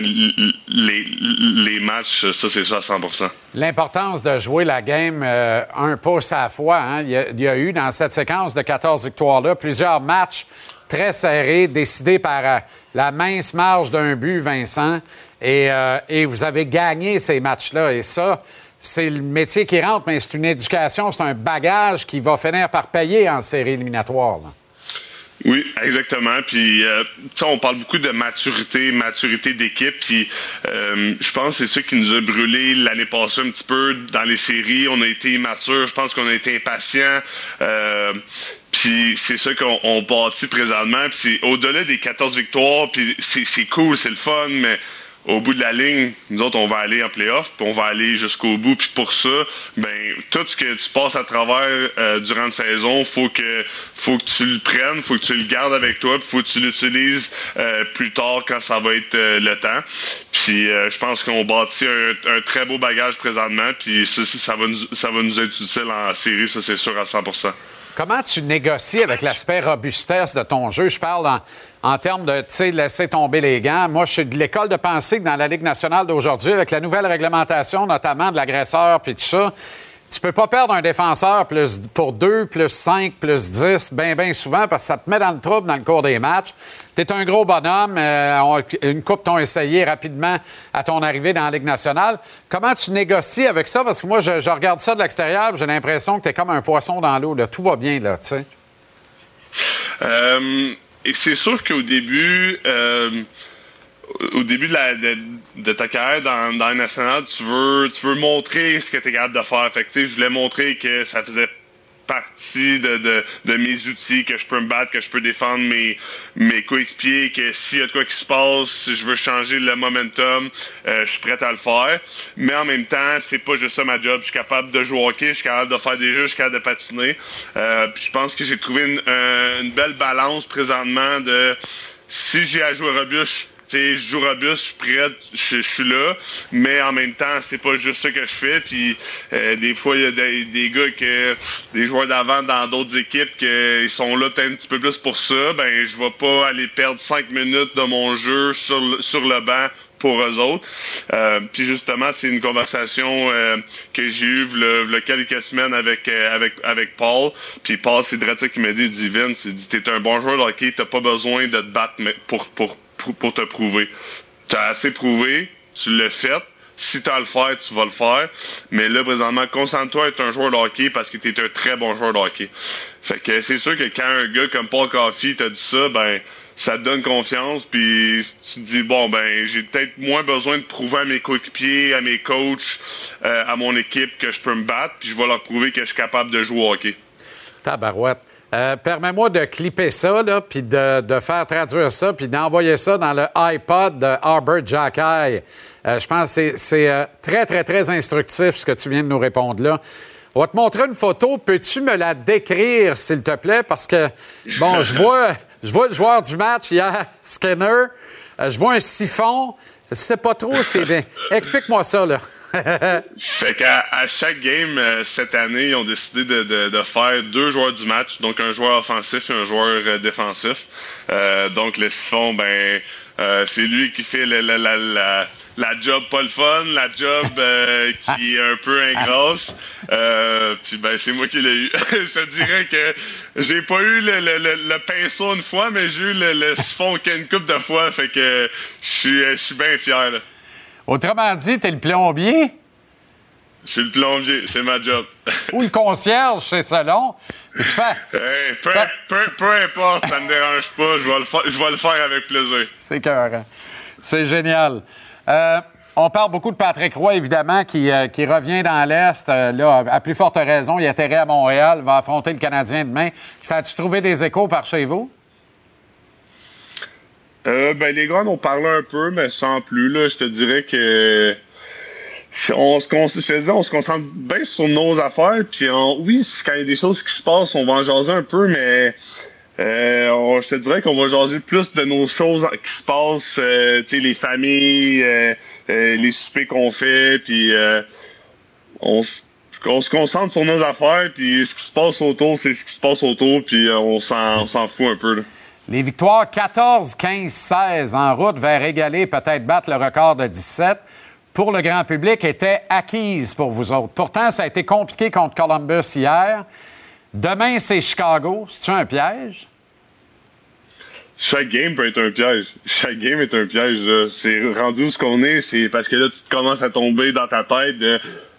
les, les matchs, ça c'est ça à 100% L'importance de jouer la game un pouce à la fois. Hein? Il, y a, il y a eu dans cette séquence de 14 victoires Plusieurs matchs très serrés, décidés par euh, la mince marge d'un but, Vincent. Euh, et, vous avez gagné ces matchs-là. Et ça, c'est le métier qui rentre, mais c'est une éducation, c'est un bagage qui va finir par payer en série éliminatoire. Oui, exactement. Puis, euh, on parle beaucoup de maturité, maturité d'équipe. Puis, je pense que c'est ça qui nous a brûlé l'année passée un petit peu dans les séries. On a été immature. Je pense qu'on a été impatient. Puis c'est ça qu'on bâtit présentement. Puis au-delà des 14 victoires, puis c'est cool, c'est le fun, mais au bout de la ligne, nous autres, on va aller en playoff, puis on va aller jusqu'au bout. Puis pour ça, ben tout ce que tu passes à travers euh, durant la saison, faut que faut que tu le prennes, faut que tu le gardes avec toi, puis faut que tu l'utilises euh, plus tard quand ça va être euh, le temps. Puis je pense qu'on bâtit un, très beau bagage présentement, puis ça, ça va nous ça va nous être utile en série, ça c'est sûr à 100%. Comment tu négocies avec l'aspect robustesse de ton jeu? Je parle en, termes de, tu sais, laisser tomber les gants. Moi, je suis de l'école de pensée que dans la Ligue nationale d'aujourd'hui, avec la nouvelle réglementation, notamment de l'agresseur puis tout ça, tu peux pas perdre un défenseur plus, pour 2, plus 5, plus 10, bien, bien souvent, parce que ça te met dans le trouble dans le cours des matchs. Tu es un gros bonhomme. Euh, une coupe t'ont essayé rapidement à ton arrivée dans la Ligue nationale. Comment tu négocies avec ça? Parce que moi, je, regarde ça de l'extérieur, j'ai l'impression que tu es comme un poisson dans l'eau. Tout va bien, là, tu sais. Euh, et c'est sûr qu'au début... Euh au début de, ta carrière dans, dans le national, tu veux, tu veux montrer ce que tu es capable de faire. Fait que, je voulais montrer que ça faisait partie de, de, de, mes outils, que je peux me battre, que je peux défendre mes, mes coéquipiers, que s'il y a de quoi qui se passe, si je veux changer le momentum, euh, je suis prêt à le faire. Mais en même temps, c'est pas juste ça ma job. Je suis capable de jouer au hockey, je suis capable de faire des jeux, je suis capable de patiner. Euh, puis je pense que j'ai trouvé une, une, belle balance présentement de si j'ai à jouer robuste, je joue robuste, je suis prêt, je, suis là, mais en même temps, c'est pas juste ça que je fais. Puis euh, des fois, il y a des, gars que des joueurs d'avant dans d'autres équipes qui sont là peut-être un petit peu plus pour ça. Ben, je vais pas aller perdre cinq minutes de mon jeu sur, sur le banc pour eux autres. Euh, puis justement, c'est une conversation euh, que j'ai eue y a quelques semaines avec, avec, avec Paul. Puis Paul, c'est Dratic qui m'a dit, Divine, c'est dit, t'es un bon joueur de hockey, t'as pas besoin de te battre pour, pour, pour te prouver. Tu as assez prouvé, tu l'as fait. Si tu as le faire, tu vas le faire. Mais là, présentement, concentre-toi à être un joueur de hockey parce que tu es un très bon joueur de hockey. Fait que c'est sûr que quand un gars comme Paul Coffey t'a dit ça, ben ça te donne confiance, puis tu te dis, bon, ben, j'ai peut-être moins besoin de prouver à mes coéquipiers, à mes coachs, euh, à mon équipe que je peux me battre, puis je vais leur prouver que je suis capable de jouer au hockey. Tabarouette. Euh, permets-moi de clipper ça, puis de, de, faire traduire ça, puis d'envoyer ça dans le iPod de Albert Jackay. Euh, je pense que c'est euh, très, très, très instructif ce que tu viens de nous répondre là. On va te montrer une photo. Peux-tu me la décrire, s'il te plaît? Parce que, bon, je *laughs* vois, je vois le joueur du match hier, Skinner. je vois un siphon. Je sais pas trop, c'est bien. Explique-moi ça, là. Fait qu'à chaque game euh, cette année, ils ont décidé de, faire deux joueurs du match, donc un joueur offensif et un joueur euh, défensif. Euh, donc le siphon, ben c'est lui qui fait la, job pas le fun, la job qui est un peu ingrosse. puis ben c'est moi qui l'ai eu. *laughs* je te dirais que j'ai pas eu le, pinceau une fois, mais j'ai eu le, siphon qu'une couple de fois. Fait que je suis je suis bien fier. Là. Autrement dit, t'es le plombier? Je suis le plombier, c'est ma job. *laughs* Ou le concierge chez Salon. Tu fais. *laughs* peu, peu, importe, ça ne me dérange pas. Je vais le, faire, je vais le faire avec plaisir. C'est cœur. C'est génial. Euh, on parle beaucoup de Patrick Roy, évidemment, qui, euh, qui revient dans l'Est. Euh, là, à plus forte raison, il atterrit à Montréal, va affronter le Canadien demain. Ça a-tu trouvé des échos par chez vous? Euh, ben, les gars, on parlait un peu, mais sans plus. Là, je te dirais que on se, on se concentre bien sur nos affaires. Puis oui, quand il y a des choses qui se passent, on va en jaser un peu, mais euh, je te dirais qu'on va jaser plus de nos choses qui se passent, euh, les familles, euh, les soupers qu'on fait, puis on, on, se concentre sur nos affaires, puis ce qui se passe autour, c'est ce qui se passe autour, puis on s'en fout un peu. Là. Les victoires 14, 15, 16 en route vers égaler, peut-être battre le record de 17 pour le grand public étaient acquises pour vous autres. Pourtant, ça a été compliqué contre Columbus hier. Demain, c'est Chicago. C'est-tu un piège? Chaque game peut être un piège. Chaque game est un piège. C'est rendu ce qu'on est, c'est parce que là, tu commences à tomber dans ta tête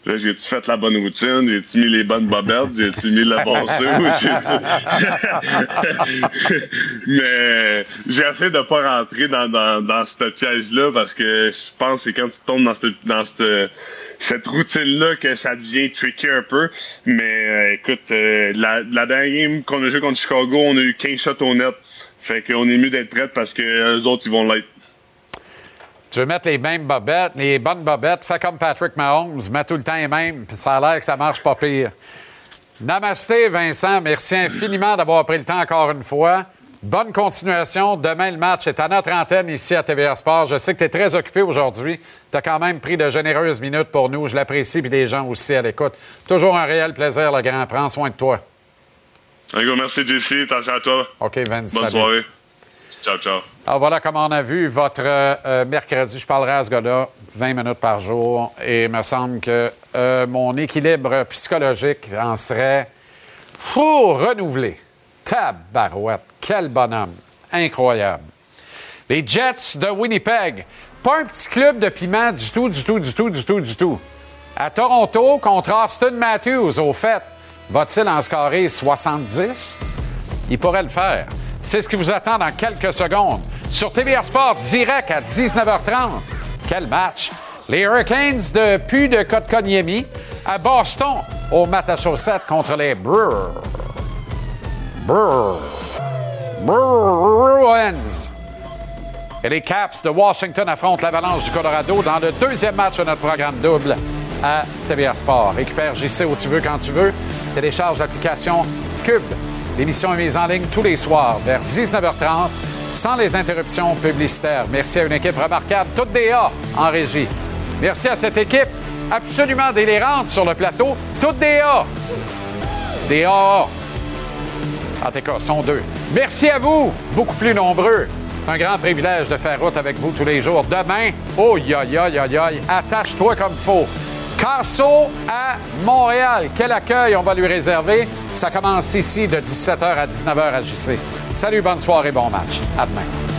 Là, j'ai-tu fait la bonne routine? J'ai-tu mis les bonnes bobettes? J'ai-tu mis le bon *laughs* *laughs* Mais j'essaie de pas rentrer dans, dans, dans ce piège-là parce que je pense que c'est quand tu tombes dans cette, dans cette, cette routine-là que ça devient tricky un peu. Mais euh, écoute, euh, la, la dernière game qu'on a joué contre Chicago, on a eu 15 shots au net. Fait qu'on est mieux d'être prêts parce que les autres, ils vont l'être. Tu veux mettre les mêmes bobettes, les bonnes bobettes, fais comme Patrick Mahomes, mets tout le temps les mêmes, puis ça a l'air que ça marche pas pire. Namasté, Vincent. Merci infiniment d'avoir pris le temps encore une fois. Bonne continuation. Demain, le match est à notre antenne ici à TVA Sport. Je sais que tu es très occupé aujourd'hui. Tu as quand même pris de généreuses minutes pour nous. Je l'apprécie, puis les gens aussi à l'écoute. Toujours un réel plaisir, le grand. Prends soin de toi. merci, JC. Attention à toi. OK, Vincent. Bonne soirée. Ciao, ciao. Alors voilà comment on a vu votre euh, mercredi. Je parlerai à ce gars-là 20 minutes par jour et il me semble que euh, mon équilibre psychologique en serait fou renouvelé. Tabarouette, quel bonhomme. Incroyable. Les Jets de Winnipeg. Pas un petit club de piment du tout, du tout, du tout, du tout, du tout. À Toronto, contre Austin Matthews, au fait, va-t-il en scorer 70? Il pourrait le faire. C'est ce qui vous attend dans quelques secondes. Sur TVR Sport, direct à 19h30. Quel match! Les Hurricanes de Pu de Kotkaniemi à Boston au match à chaussettes contre les Brewers. Brewers. Bruins. Et les Caps de Washington affrontent l'Avalanche du Colorado dans le deuxième match de notre programme double à TVR Sport. Récupère JC où tu veux, quand tu veux. Télécharge l'application Cube L'émission est mise en ligne tous les soirs vers 19h30 sans les interruptions publicitaires. Merci à une équipe remarquable, toute des en régie. Merci à cette équipe absolument délirante sur le plateau, toutes des A. Des A. En tout cas, sont deux. Merci à vous, beaucoup plus nombreux. C'est un grand privilège de faire route avec vous tous les jours. Demain, oh, ya, ya, ya, ya, attache-toi comme faut. Casso à Montréal. Quel accueil on va lui réserver. Ça commence ici de 17h à 19h à JC. Salut, bonne soirée, bon match. À demain.